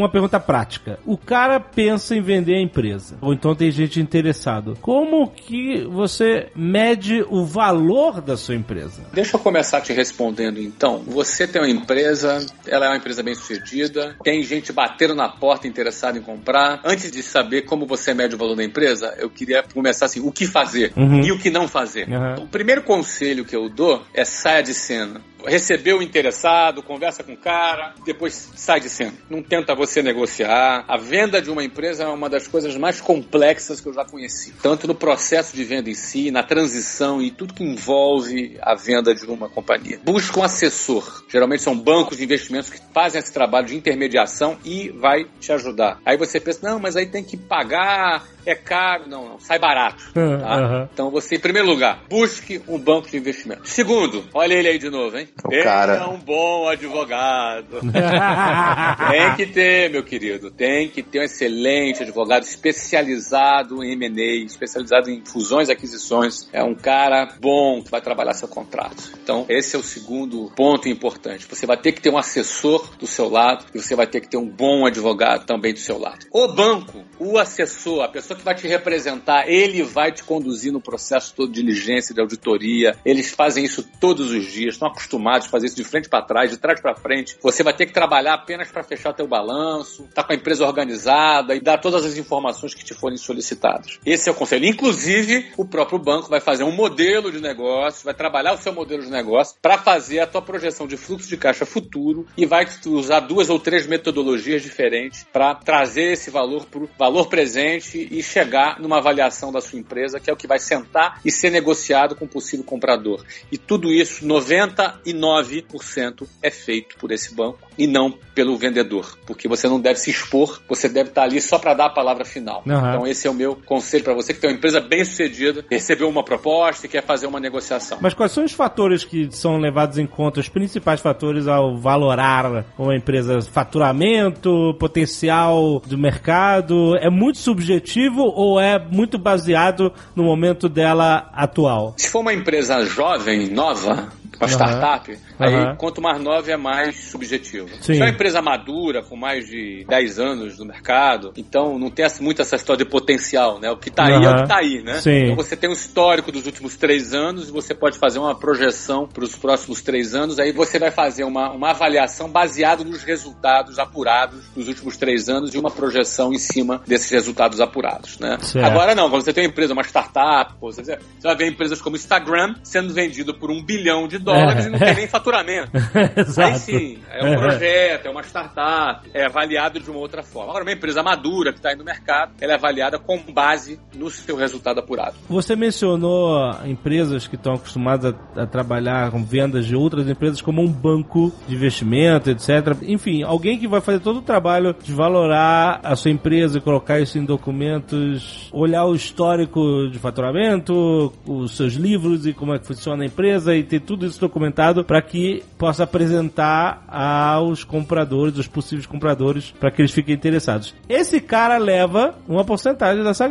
uma pergunta prática. O cara pensa em vender a empresa, ou então tem gente interessado. Como que você mede o valor da sua empresa? Deixa eu começar te respondendo então. Você tem uma empresa, ela é uma empresa bem sucedida, tem gente batendo na porta interessada em comprar. Antes de saber como você mede o valor da empresa, eu queria começar assim, o que fazer uhum. e o que não fazer. Uhum. O primeiro conselho que eu dou é saia de cena recebeu o interessado, conversa com o cara, depois sai de cena. Não tenta você negociar. A venda de uma empresa é uma das coisas mais complexas que eu já conheci. Tanto no processo de venda em si, na transição e tudo que envolve a venda de uma companhia. Busca um assessor. Geralmente são bancos de investimentos que fazem esse trabalho de intermediação e vai te ajudar. Aí você pensa, não, mas aí tem que pagar é caro. Não, não, sai barato. (laughs) Tá? Uhum. Então você, em primeiro lugar, busque um banco de investimento. Segundo, olha ele aí de novo, hein? O ele cara. é um bom advogado. (laughs) tem que ter, meu querido, tem que ter um excelente advogado especializado em M&A, especializado em fusões e aquisições. É um cara bom que vai trabalhar seu contrato. Então, esse é o segundo ponto importante. Você vai ter que ter um assessor do seu lado e você vai ter que ter um bom advogado também do seu lado. O banco, o assessor, a pessoa que vai te representar, ele vai te conduzir no processo todo de diligência, de auditoria. Eles fazem isso todos os dias, estão acostumados a fazer isso de frente para trás, de trás para frente. Você vai ter que trabalhar apenas para fechar teu balanço, tá com a empresa organizada e dar todas as informações que te forem solicitadas. Esse é o conselho. Inclusive, o próprio banco vai fazer um modelo de negócio, vai trabalhar o seu modelo de negócio para fazer a tua projeção de fluxo de caixa futuro e vai usar duas ou três metodologias diferentes para trazer esse valor para o valor presente e chegar numa avaliação da sua empresa, que é o que vai sentar e ser negociado com o possível comprador. E tudo isso, 99% é feito por esse banco e não pelo vendedor, porque você não deve se expor, você deve estar ali só para dar a palavra final. Uhum. Então esse é o meu conselho para você que tem uma empresa bem sucedida, recebeu uma proposta e quer fazer uma negociação. Mas quais são os fatores que são levados em conta, os principais fatores ao valorar uma empresa? Faturamento, potencial do mercado, é muito subjetivo ou é muito baseado no momento dela atual? Se for uma empresa jovem, nova, uma uhum. startup, uhum. aí quanto mais nova é mais subjetivo. Sim. Se é uma empresa madura, com mais de 10 anos no mercado, então não tem muito essa história de potencial, né? O que tá uhum. aí é o que tá aí, né? Sim. Então você tem um histórico dos últimos três anos e você pode fazer uma projeção para os próximos três anos, aí você vai fazer uma, uma avaliação baseada nos resultados apurados dos últimos três anos e uma projeção em cima desses resultados apurados, né? Certo. Agora não, quando você tem uma empresa, uma startup, você vai ver empresas como Instagram sendo vendido por um bilhão de dólares é. e não tem nem faturamento. (laughs) (laughs) Exato. Aí sim, é um projeto, é uma startup, é avaliado de uma outra forma. Agora, uma empresa madura que está aí no mercado, ela é avaliada com base no seu resultado apurado. Você mencionou empresas que estão acostumadas a, a trabalhar com vendas de outras empresas como um banco de investimento, etc. Enfim, alguém que vai fazer todo o trabalho de valorar a sua empresa colocar isso em documentos, olhar o histórico de faturamento, os seus livros e como é que funciona a empresa e ter tudo isso documentado para que que possa apresentar aos compradores, os possíveis compradores, para que eles fiquem interessados. Esse cara leva uma porcentagem dessa,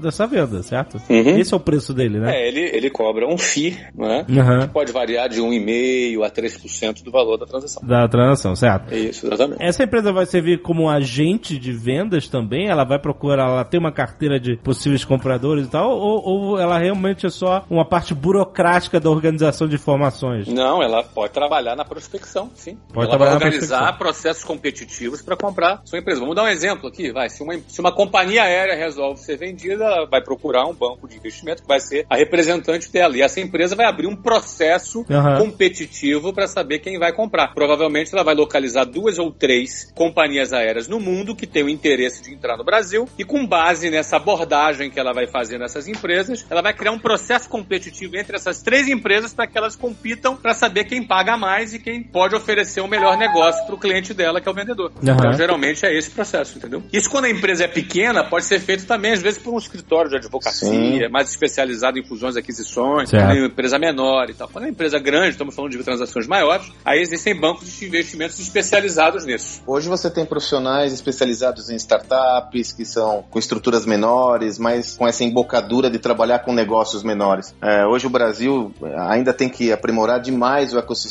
dessa venda, certo? Uhum. Esse é o preço dele, né? É, ele, ele cobra um FII, né? Uhum. Que pode variar de 1,5% a 3% do valor da transação. Da transação, certo? Isso, exatamente. Essa empresa vai servir como agente de vendas também? Ela vai procurar, ela tem uma carteira de possíveis compradores e tal? Ou, ou ela realmente é só uma parte burocrática da organização de informações? Não, ela pode trabalhar na prospecção, sim. Pode ela vai organizar processos competitivos para comprar sua empresa. Vamos dar um exemplo aqui, vai. Se uma, se uma companhia aérea resolve ser vendida, ela vai procurar um banco de investimento que vai ser a representante dela. E essa empresa vai abrir um processo uhum. competitivo para saber quem vai comprar. Provavelmente ela vai localizar duas ou três companhias aéreas no mundo que têm o interesse de entrar no Brasil e com base nessa abordagem que ela vai fazer nessas empresas, ela vai criar um processo competitivo entre essas três empresas para que elas compitam para saber quem paga mais e quem pode oferecer o melhor negócio para o cliente dela, que é o vendedor. Uhum. Então, geralmente é esse processo, entendeu? Isso quando a empresa é pequena, pode ser feito também, às vezes, por um escritório de advocacia, Sim. mais especializado em fusões e aquisições, certo. uma empresa menor e tal. Quando é uma empresa grande, estamos falando de transações maiores, aí existem bancos de investimentos especializados nisso. Hoje você tem profissionais especializados em startups, que são com estruturas menores, mas com essa embocadura de trabalhar com negócios menores. É, hoje o Brasil ainda tem que aprimorar demais o ecossistema,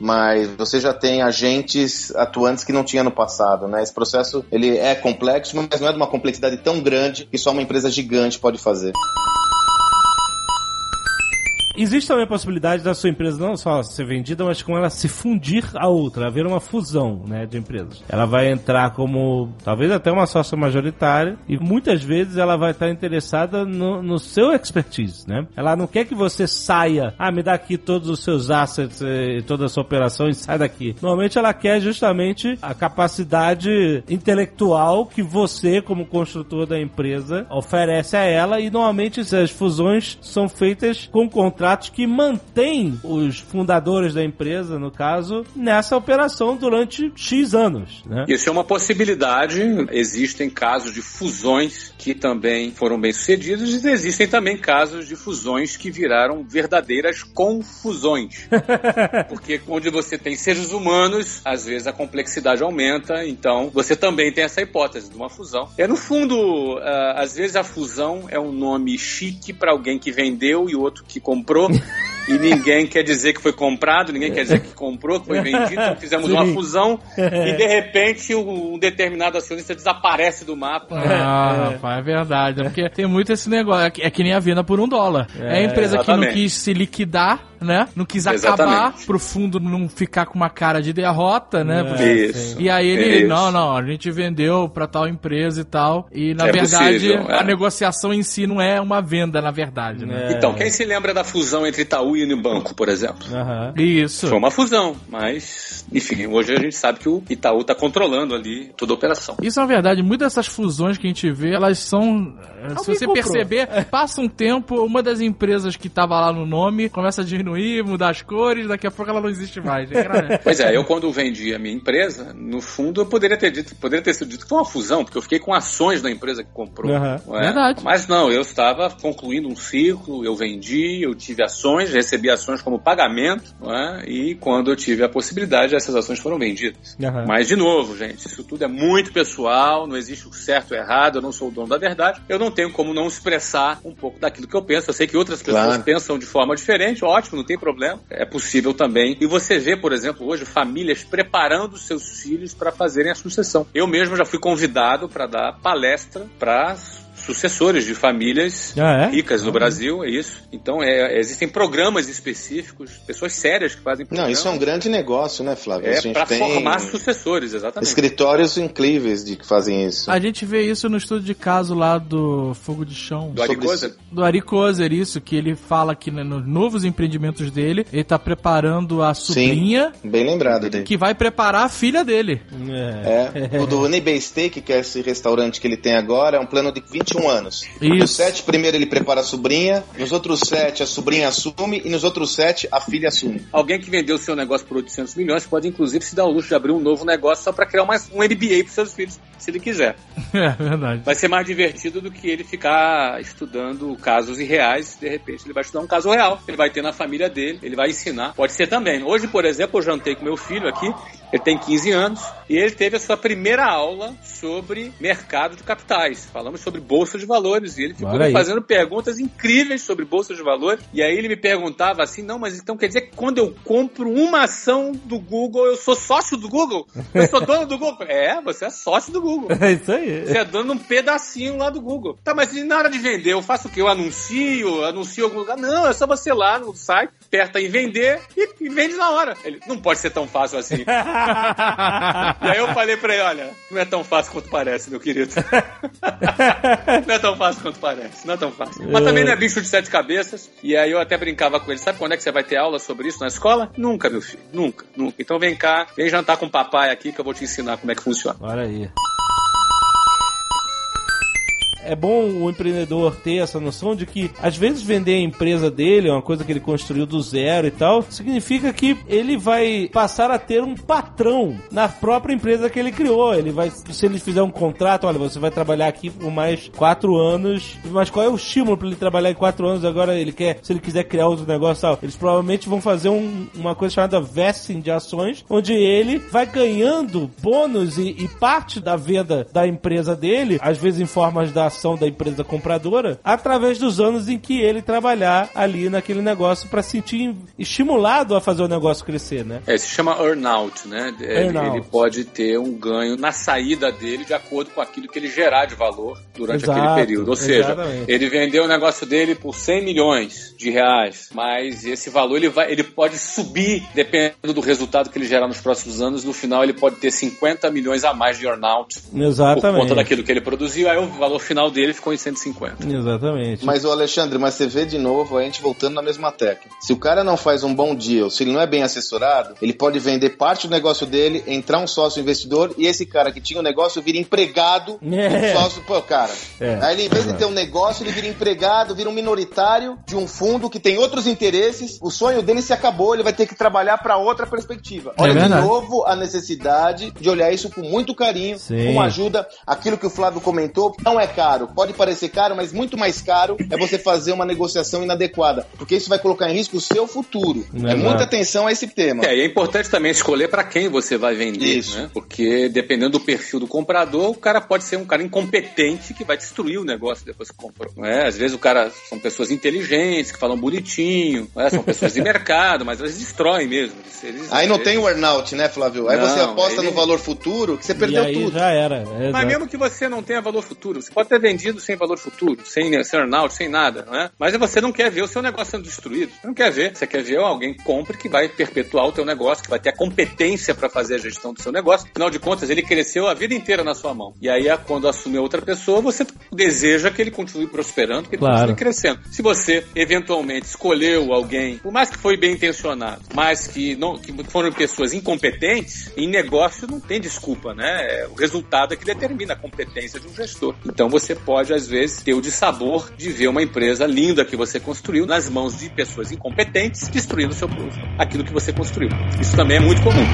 mas você já tem agentes atuantes que não tinha no passado, né? Esse processo ele é complexo, mas não é de uma complexidade tão grande que só uma empresa gigante pode fazer. Existe também a possibilidade da sua empresa não só ser vendida, mas com ela se fundir a outra, haver uma fusão né, de empresas. Ela vai entrar como talvez até uma sócia majoritária e muitas vezes ela vai estar interessada no, no seu expertise. Né? Ela não quer que você saia, ah, me dá aqui todos os seus assets e toda a sua operação e sai daqui. Normalmente ela quer justamente a capacidade intelectual que você, como construtor da empresa, oferece a ela e normalmente as fusões são feitas com contratos contratos que mantém os fundadores da empresa, no caso, nessa operação durante X anos. Né? Isso é uma possibilidade. Existem casos de fusões que também foram bem sucedidos e existem também casos de fusões que viraram verdadeiras confusões. (laughs) Porque onde você tem seres humanos, às vezes a complexidade aumenta, então você também tem essa hipótese de uma fusão. É no fundo, uh, às vezes a fusão é um nome chique para alguém que vendeu e outro que comprou comprou (laughs) e ninguém quer dizer que foi comprado, ninguém quer dizer que comprou, que foi vendido. Então fizemos Sim. uma fusão e de repente um determinado acionista desaparece do mapa. Ah, é. rapaz, é verdade. Porque tem muito esse negócio. É que nem a venda por um dólar. É, é a empresa exatamente. que não quis se liquidar né? Não quis Exatamente. acabar pro fundo não ficar com uma cara de derrota, né? Porque... Isso. E aí ele, Isso. não, não, a gente vendeu pra tal empresa e tal. E na é verdade, possível, a é. negociação em si não é uma venda, na verdade, né? É. Então, quem se lembra da fusão entre Itaú e Unibanco, por exemplo? Uhum. Isso. Foi uma fusão, mas, enfim, hoje a gente sabe que o Itaú tá controlando ali toda a operação. Isso, na verdade, muitas dessas fusões que a gente vê, elas são. Alguém se você comprou. perceber, passa um tempo, uma das empresas que tava lá no nome começa a diminuir mudar as cores, daqui a pouco ela não existe mais. (laughs) pois é, eu quando vendi a minha empresa, no fundo eu poderia ter dito, poderia ter sido dito que foi uma fusão, porque eu fiquei com ações da empresa que comprou. Uhum. É? Verdade. Mas não, eu estava concluindo um ciclo, eu vendi, eu tive ações, recebi ações como pagamento, é? e quando eu tive a possibilidade, essas ações foram vendidas. Uhum. Mas, de novo, gente, isso tudo é muito pessoal, não existe o certo ou errado, eu não sou o dono da verdade, eu não tenho como não expressar um pouco daquilo que eu penso. Eu sei que outras pessoas claro. pensam de forma diferente, ótimo, não tem problema, é possível também. E você vê, por exemplo, hoje famílias preparando seus filhos para fazerem a sucessão. Eu mesmo já fui convidado para dar palestra para sucessores de famílias ah, é? ricas no ah, Brasil, é isso. Então, é, existem programas específicos, pessoas sérias que fazem programas. Não, isso é um grande negócio, né, Flávio? É, para formar sucessores, exatamente. Escritórios incríveis de que fazem isso. A gente vê isso no estudo de caso lá do Fogo de Chão. Do Ari Kozer? Do Ari Kozer, isso, que ele fala que né, nos novos empreendimentos dele, ele tá preparando a sobrinha. Sim, bem lembrado dele. Que vai preparar a filha dele. É. é. O do Honey Steak, que é esse restaurante que ele tem agora, é um plano de 20 21 anos. Isso. Nos sete, primeiro ele prepara a sobrinha, nos outros sete a sobrinha assume e nos outros sete a filha assume. Alguém que vendeu seu negócio por 800 milhões pode inclusive se dar o luxo de abrir um novo negócio só para criar uma, um MBA para seus filhos se ele quiser. (laughs) É verdade. Vai ser mais divertido do que ele ficar estudando casos irreais. De repente, ele vai estudar um caso real. Ele vai ter na família dele, ele vai ensinar. Pode ser também. Hoje, por exemplo, eu jantei com meu filho aqui. Ele tem 15 anos e ele teve a sua primeira aula sobre mercado de capitais. Falamos sobre bolsa de valores e ele ficou me fazendo perguntas incríveis sobre bolsa de valores. E aí ele me perguntava assim: não, mas então quer dizer que quando eu compro uma ação do Google, eu sou sócio do Google? Eu sou dono do Google? (laughs) é, você é sócio do Google. (laughs) É isso aí. Você é dono de um pedacinho lá do Google. Tá, mas na hora de vender, eu faço o quê? Eu anuncio? Anuncio algum lugar? Não, é só você lá no site, aperta em vender e, e vende na hora. Ele, não pode ser tão fácil assim. (laughs) e aí eu falei pra ele, olha, não é tão fácil quanto parece, meu querido. (laughs) não é tão fácil quanto parece, não é tão fácil. Mas também não é bicho de sete cabeças. E aí eu até brincava com ele, sabe quando é que você vai ter aula sobre isso na escola? Nunca, meu filho, nunca, nunca. Então vem cá, vem jantar com o papai aqui que eu vou te ensinar como é que funciona. Olha aí é bom o empreendedor ter essa noção de que, às vezes, vender a empresa dele, uma coisa que ele construiu do zero e tal, significa que ele vai passar a ter um patrão na própria empresa que ele criou. Ele vai, se ele fizer um contrato, olha, você vai trabalhar aqui por mais quatro anos, mas qual é o estímulo para ele trabalhar em quatro anos? Agora ele quer, se ele quiser criar outro negócio tal, eles provavelmente vão fazer um, uma coisa chamada vesting de ações, onde ele vai ganhando bônus e, e parte da venda da empresa dele, às vezes em formas da ação da empresa compradora através dos anos em que ele trabalhar ali naquele negócio para sentir estimulado a fazer o negócio crescer, né? É, se chama earnout, né? Earn ele, ele, pode ter um ganho na saída dele de acordo com aquilo que ele gerar de valor durante Exato, aquele período. Ou seja, exatamente. ele vendeu o negócio dele por 100 milhões de reais, mas esse valor ele, vai, ele pode subir dependendo do resultado que ele gerar nos próximos anos. No final, ele pode ter 50 milhões a mais de earnout por conta daquilo que ele produziu. Aí o valor final dele ficou em 150. Exatamente. Mas o Alexandre, mas você vê de novo a gente voltando na mesma tecla. Se o cara não faz um bom deal, se ele não é bem assessorado, ele pode vender parte do negócio dele, entrar um sócio investidor e esse cara que tinha o (laughs) um negócio vira empregado é. do sócio. Pô, cara. É. Aí ele, em vez de ter um negócio, ele vira empregado, vira um minoritário de um fundo que tem outros interesses. O sonho dele se acabou, ele vai ter que trabalhar para outra perspectiva. É Olha é de novo a necessidade de olhar isso com muito carinho, Sim. com ajuda. Aquilo que o Flávio comentou, não é caro. Pode parecer caro, mas muito mais caro é você fazer uma negociação inadequada, porque isso vai colocar em risco o seu futuro. É, é muita atenção a esse tema. É, e é importante também escolher para quem você vai vender, isso. né? Porque dependendo do perfil do comprador, o cara pode ser um cara incompetente que vai destruir o negócio depois que comprou. Né? Às vezes o cara são pessoas inteligentes, que falam bonitinho, né? são pessoas de (laughs) mercado, mas eles destroem mesmo. Eles, aí não eles... tem o earnout, né, Flávio? Aí não, você aposta no valor futuro que você perdeu tudo. Já era. É, mas mesmo que você não tenha valor futuro, você pode ter vendido sem valor futuro, sem, sem earnout, sem nada, não é? Mas você não quer ver o seu negócio sendo destruído. Você não quer ver. Você quer ver alguém que compre que vai perpetuar o teu negócio, que vai ter a competência para fazer a gestão do seu negócio. Afinal de contas, ele cresceu a vida inteira na sua mão. E aí, quando assume outra pessoa, você deseja que ele continue prosperando, que ele claro. continue crescendo. Se você, eventualmente, escolheu alguém, por mais que foi bem intencionado, mas que, não, que foram pessoas incompetentes, em negócio não tem desculpa, né? É o resultado é que determina a competência de um gestor. Então você pode, às vezes, ter o dissabor de ver uma empresa linda que você construiu nas mãos de pessoas incompetentes destruindo seu, aquilo que você construiu. Isso também é muito comum.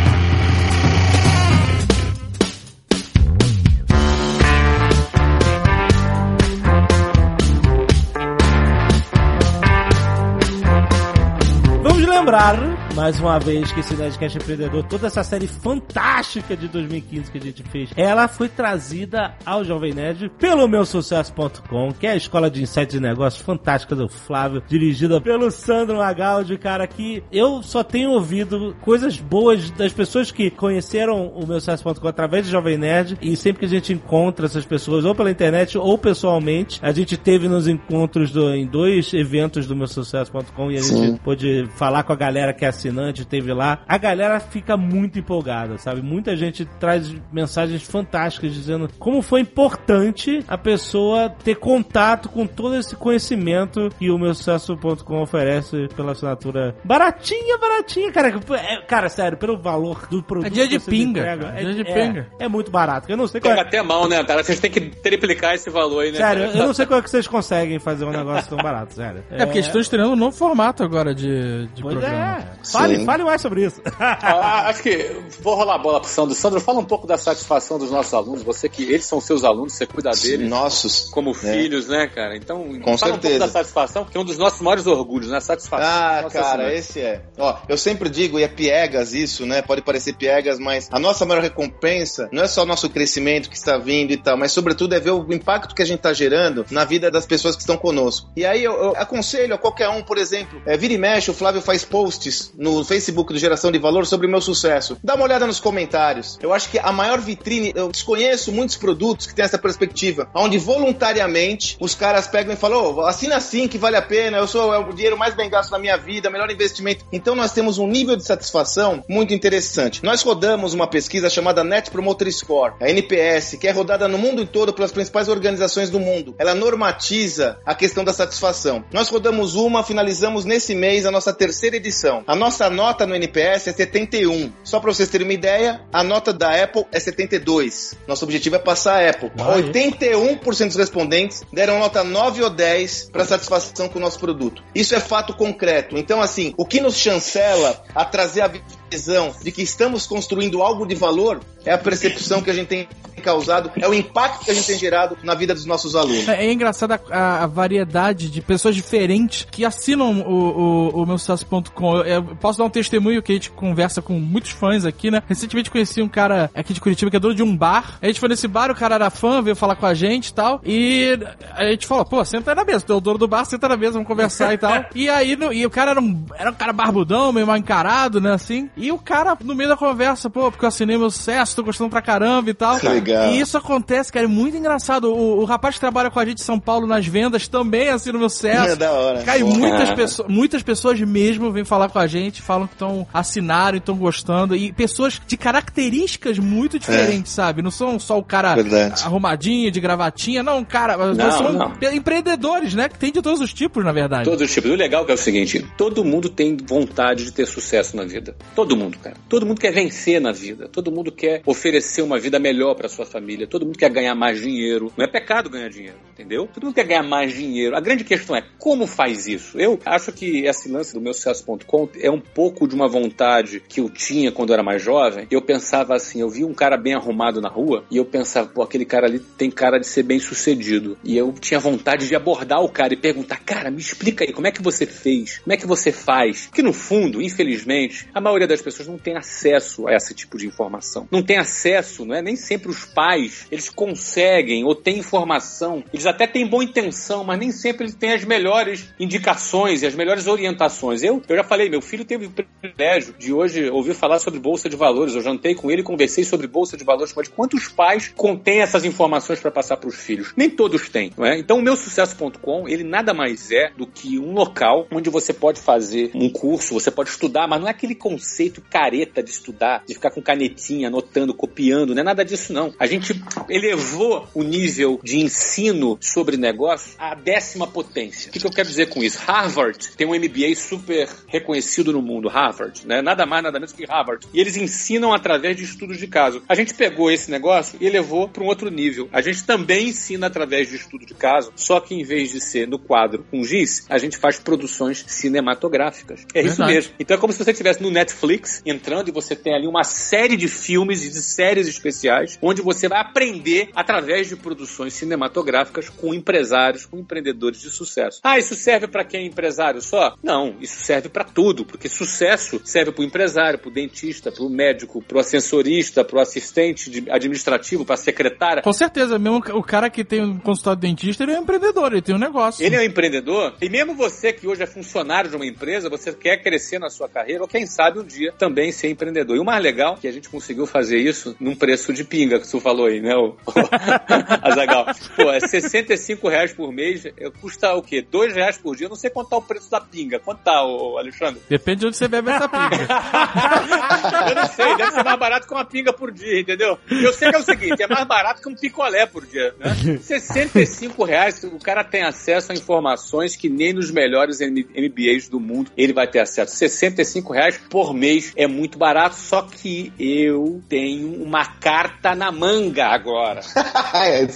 Vamos lembrar mais uma vez que esse Nerdcast Empreendedor, toda essa série fantástica de 2015 que a gente fez, ela foi trazida ao Jovem Nerd pelo meu sucesso.com, que é a escola de insights de negócios fantástica do Flávio, dirigida pelo Sandro Magaldi, cara, que eu só tenho ouvido coisas boas das pessoas que conheceram o meu sucesso.com através de Jovem Nerd e sempre que a gente encontra essas pessoas, ou pela internet ou pessoalmente, a gente teve nos encontros do, em dois eventos do meu sucesso.com e a Sim. gente pôde falar com a galera que é assinante teve lá, a galera fica muito empolgada, sabe? Muita gente traz mensagens fantásticas dizendo como foi importante a pessoa ter contato com todo esse conhecimento que o meu sucesso.com oferece pela assinatura baratinha, baratinha, cara. É, cara, sério, pelo valor do produto. É dia de pinga. Entrega, é, dia de é, pinga. É, muito barato. Eu não sei qual Pega é... até mal, né, cara? Vocês têm que triplicar esse valor aí, né? Sério, eu não sei como é que vocês conseguem fazer um negócio tão barato, sério. É, porque estão estreando um novo formato agora de, de pois programa. É. Fale, fale mais sobre isso. ah, acho que vou rolar a bola pro Sandro. Sandro, fala um pouco da satisfação dos nossos alunos. Você que eles são seus alunos, você cuida deles. Nossos. Como é. filhos, né, cara? Então, Com fala certeza. um pouco da satisfação, que é um dos nossos maiores orgulhos, né? Satisfação. Ah, cara, esse é. Ó, eu sempre digo, e é piegas isso, né? Pode parecer piegas, mas a nossa maior recompensa não é só o nosso crescimento que está vindo e tal, mas sobretudo é ver o impacto que a gente está gerando na vida das pessoas que estão conosco. E aí eu, eu aconselho a qualquer um, por exemplo, é, vira e mexe, o Flávio faz posts no Facebook do Geração de Valor sobre o meu sucesso. Dá uma olhada nos comentários. Eu acho que a maior vitrine, eu desconheço muitos produtos que têm essa perspectiva, onde voluntariamente os caras pegam e falam, oh, assina assim que vale a pena, eu sou é o dinheiro mais bem gasto na minha vida, melhor investimento. Então nós temos um nível de satisfação muito interessante. Nós rodamos uma pesquisa chamada Net Promoter Score, a NPS, que é rodada no mundo todo pelas principais organizações do mundo. Ela normatiza a questão da satisfação. Nós rodamos uma, finalizamos nesse mês a nossa terceira edição. A nossa nota no NPS é 71. Só para vocês terem uma ideia, a nota da Apple é 72. Nosso objetivo é passar a Apple. 81% dos respondentes deram nota 9 ou 10 para satisfação com o nosso produto. Isso é fato concreto. Então, assim, o que nos chancela a trazer a visão de que estamos construindo algo de valor é a percepção que a gente tem causado, é o impacto que a gente tem gerado na vida dos nossos alunos. É, é engraçada a, a, variedade de pessoas diferentes que assinam o, o, o meu sucesso.com. Eu, eu, posso dar um testemunho que a gente conversa com muitos fãs aqui, né? Recentemente conheci um cara aqui de Curitiba que é dono de um bar. A gente foi nesse bar, o cara era fã, veio falar com a gente e tal. E a gente falou, pô, senta aí na mesa. Tu é o dono do bar, senta na mesa, vamos conversar e tal. (laughs) E aí, no, e o cara era um, era um cara barbudão, meio mal encarado, né, assim. E o cara, no meio da conversa, pô, porque eu assinei meu sucesso, tô gostando pra caramba e tal. Legal. E isso acontece, cara, é muito engraçado. O, o, rapaz que trabalha com a gente em São Paulo nas vendas também assina o meu sucesso. É da hora. Cara, e muitas, pessoas, muitas pessoas mesmo vêm falar com a gente, falam que estão assinaram e estão gostando. E pessoas de características muito diferentes, é. sabe? Não são só o cara Verdade. arrumadinho, de gravatinha, não, cara. Não, são não. empreendedores, né? Que tem de todos os tipos, na verdade. Todos os tipos. O legal é o seguinte: todo mundo tem vontade de ter sucesso na vida. Todo mundo, cara. Todo mundo quer vencer na vida. Todo mundo quer oferecer uma vida melhor para sua família. Todo mundo quer ganhar mais dinheiro. Não é pecado ganhar dinheiro, entendeu? Todo mundo quer ganhar mais dinheiro. A grande questão é como faz isso. Eu acho que esse lance do meu sucesso.com é um pouco de uma vontade que eu tinha quando eu era mais jovem. Eu pensava assim, eu vi um cara bem arrumado na rua e eu pensava, pô, aquele cara ali tem cara de ser bem sucedido. E eu tinha vontade de abordar o cara e perguntar, cara, me explica aí, como é que você fez? Como é que você faz? Que no fundo, infelizmente, a maioria das pessoas não tem acesso a esse tipo de informação. Não tem acesso, não é? Nem sempre os pais, eles conseguem ou têm informação. Eles até têm boa intenção, mas nem sempre eles têm as melhores indicações e as melhores orientações. Eu, eu já falei, meu filho teve o privilégio de hoje ouvir falar sobre bolsa de valores. Eu jantei com ele conversei sobre bolsa de valores. Mas quantos pais contêm essas informações para passar para os filhos? Nem todos têm, não é? Então, o meu sucesso.com, ele nada mais é do que um local onde você pode fazer um curso, você pode estudar, mas não é aquele conceito careta de estudar, de ficar com canetinha, anotando, copiando, não é nada disso não. A gente elevou o nível de ensino sobre negócio à décima potência. O que, que eu quero dizer com isso? Harvard tem um MBA super reconhecido no mundo, Harvard, né? Nada mais, nada menos que Harvard. E eles ensinam através de estudos de caso. A gente pegou esse negócio e elevou para um outro nível. A gente também ensina através de estudo de caso, só que em vez de ser no quadro com giz, a gente faz produções cinematográficas. É isso mesmo. Então é como se você estivesse no Netflix, entrando e você tem ali uma série de filmes e de séries especiais, onde você vai aprender através de produções cinematográficas com empresários, com empreendedores de sucesso. Ah, isso serve para quem é empresário só? Não, isso serve para tudo, porque sucesso serve para o empresário, para o dentista, para o médico, para o ascensorista, para o assistente administrativo, para a secretária. Com certeza, mesmo o cara que tem um consultório de dentista, ele é um empreendedor, ele tem um negócio. Ele é um empreendedor, e mesmo você que hoje é funcionário de uma empresa, você quer crescer na sua carreira, ou quem sabe um dia também ser empreendedor. E o mais legal é que a gente conseguiu fazer isso num preço de pinga, tu falou aí, né, o, (laughs) Azagal? Pô, é 65 reais por mês, é, custa o quê? 2 reais por dia? Eu não sei quanto tá o preço da pinga. Quanto tá, ô, Alexandre? Depende de onde você bebe essa pinga. (laughs) Eu não sei, deve ser mais barato que uma pinga por dia, entendeu? Eu sei que é o seguinte, é mais barato que um picolé por dia, né? 65 reais, o cara tem acesso a informações que nem nos melhores MBAs do mundo ele vai ter acesso. 65 reais por mês é muito barato, só que eu tenho uma carta na manga agora. (laughs) É,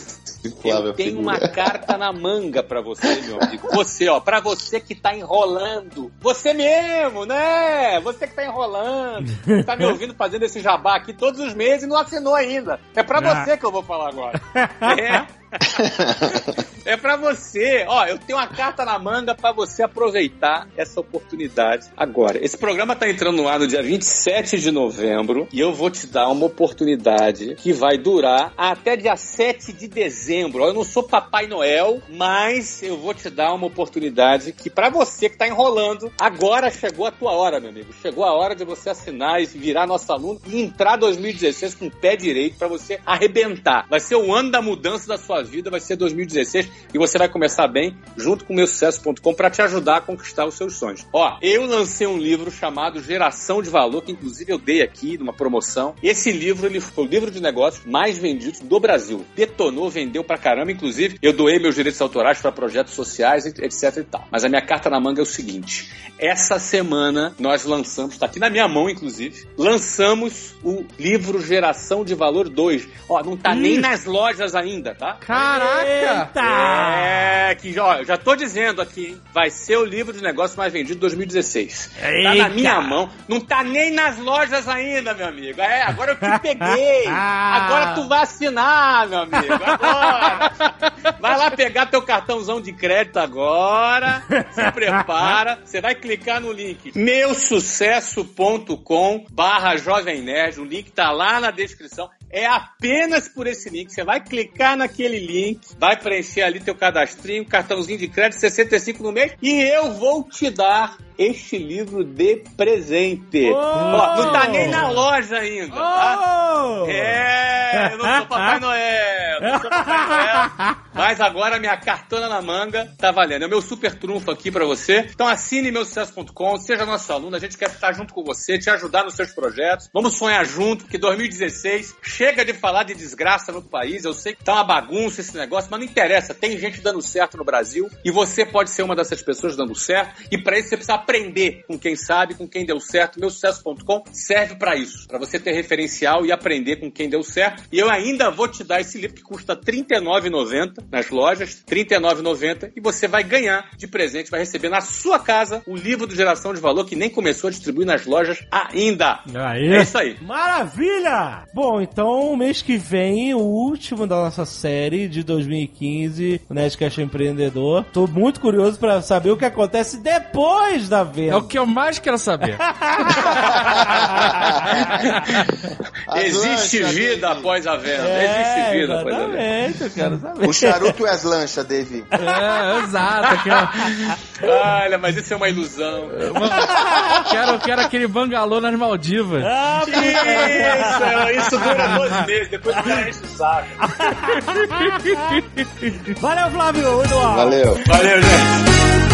Eu tenho uma carta na manga para você, meu amigo. Você, ó, para você que tá enrolando. Você mesmo, né? Você que tá enrolando. Tá me ouvindo fazendo esse jabá aqui todos os meses e não assinou ainda. É para ah. você que eu vou falar agora. É. (laughs) (laughs) é para você. Ó, eu tenho uma carta na manga para você aproveitar essa oportunidade agora. Esse programa tá entrando no ar no dia 27 de novembro e eu vou te dar uma oportunidade que vai durar até dia 7 de dezembro. Ó, eu não sou Papai Noel, mas eu vou te dar uma oportunidade que para você que tá enrolando, agora chegou a tua hora, meu amigo. Chegou a hora de você assinar e virar nosso aluno e entrar 2016 com o pé direito para você arrebentar. Vai ser o ano da mudança da sua vida vai ser 2016 e você vai começar bem junto com o meu sucesso.com para te ajudar a conquistar os seus sonhos. Ó, eu lancei um livro chamado Geração de Valor, que inclusive eu dei aqui numa promoção. Esse livro, ele foi o livro de negócios mais vendido do Brasil. Detonou, vendeu pra caramba, inclusive eu doei meus direitos autorais para projetos sociais, etc e tal. Mas a minha carta na manga é o seguinte: essa semana nós lançamos, tá aqui na minha mão inclusive, lançamos o livro Geração de Valor 2. Ó, não tá Ih. nem nas lojas ainda, tá? Caraca! Eita! É, que ó, já tô dizendo aqui, hein? Vai ser o livro de negócio mais vendido de 2016. Eita. Tá na minha mão, não tá nem nas lojas ainda, meu amigo. É, agora eu te peguei. (laughs) agora tu vai assinar, meu amigo. Agora. (laughs) Vai lá pegar teu cartãozão de crédito agora. Se prepara. Você vai clicar no link meusucesso.com barra Jovem Nerd. O link tá lá na descrição. É apenas por esse link. Você vai clicar naquele link, vai preencher ali teu cadastrinho, cartãozinho de crédito, 65 no mês, e eu vou te dar este livro de presente. Oh! Ó, não tá nem na loja ainda, tá? oh! É, eu não sou Papai Noel, não sou Papai Noel. Mas agora minha cartona na manga tá valendo. É o meu super trunfo aqui para você. Então assine meu sucesso.com, seja nosso aluno, a gente quer estar junto com você, te ajudar nos seus projetos. Vamos sonhar junto, que 2016 chega de falar de desgraça no país. Eu sei que tá uma bagunça esse negócio, mas não interessa. Tem gente dando certo no Brasil e você pode ser uma dessas pessoas dando certo. E para isso você precisa aprender com quem sabe, com quem deu certo. Meu sucesso.com serve para isso, para você ter referencial e aprender com quem deu certo. E eu ainda vou te dar esse livro que custa R$ 39,90 nas lojas, R$ 39,90 e você vai ganhar de presente, vai receber na sua casa o livro do Geração de Valor que nem começou a distribuir nas lojas ainda. É isso aí. Maravilha! Bom, então mês que vem, o último da nossa série de 2015, o Nerdcast Empreendedor. Tô muito curioso para saber o que acontece depois da venda. É o que eu mais quero saber. (laughs) Existe vida após a venda. É, Existe vida após a venda. Eu quero saber. O charuto e as lanchas, David. É, exato. Aqui, Olha, mas isso é uma ilusão. quero, quero aquele bangalô nas Maldivas. Ah, isso, isso dura 12 meses, depois o cara enche o saco. Valeu, Flávio. Valeu. Valeu, gente.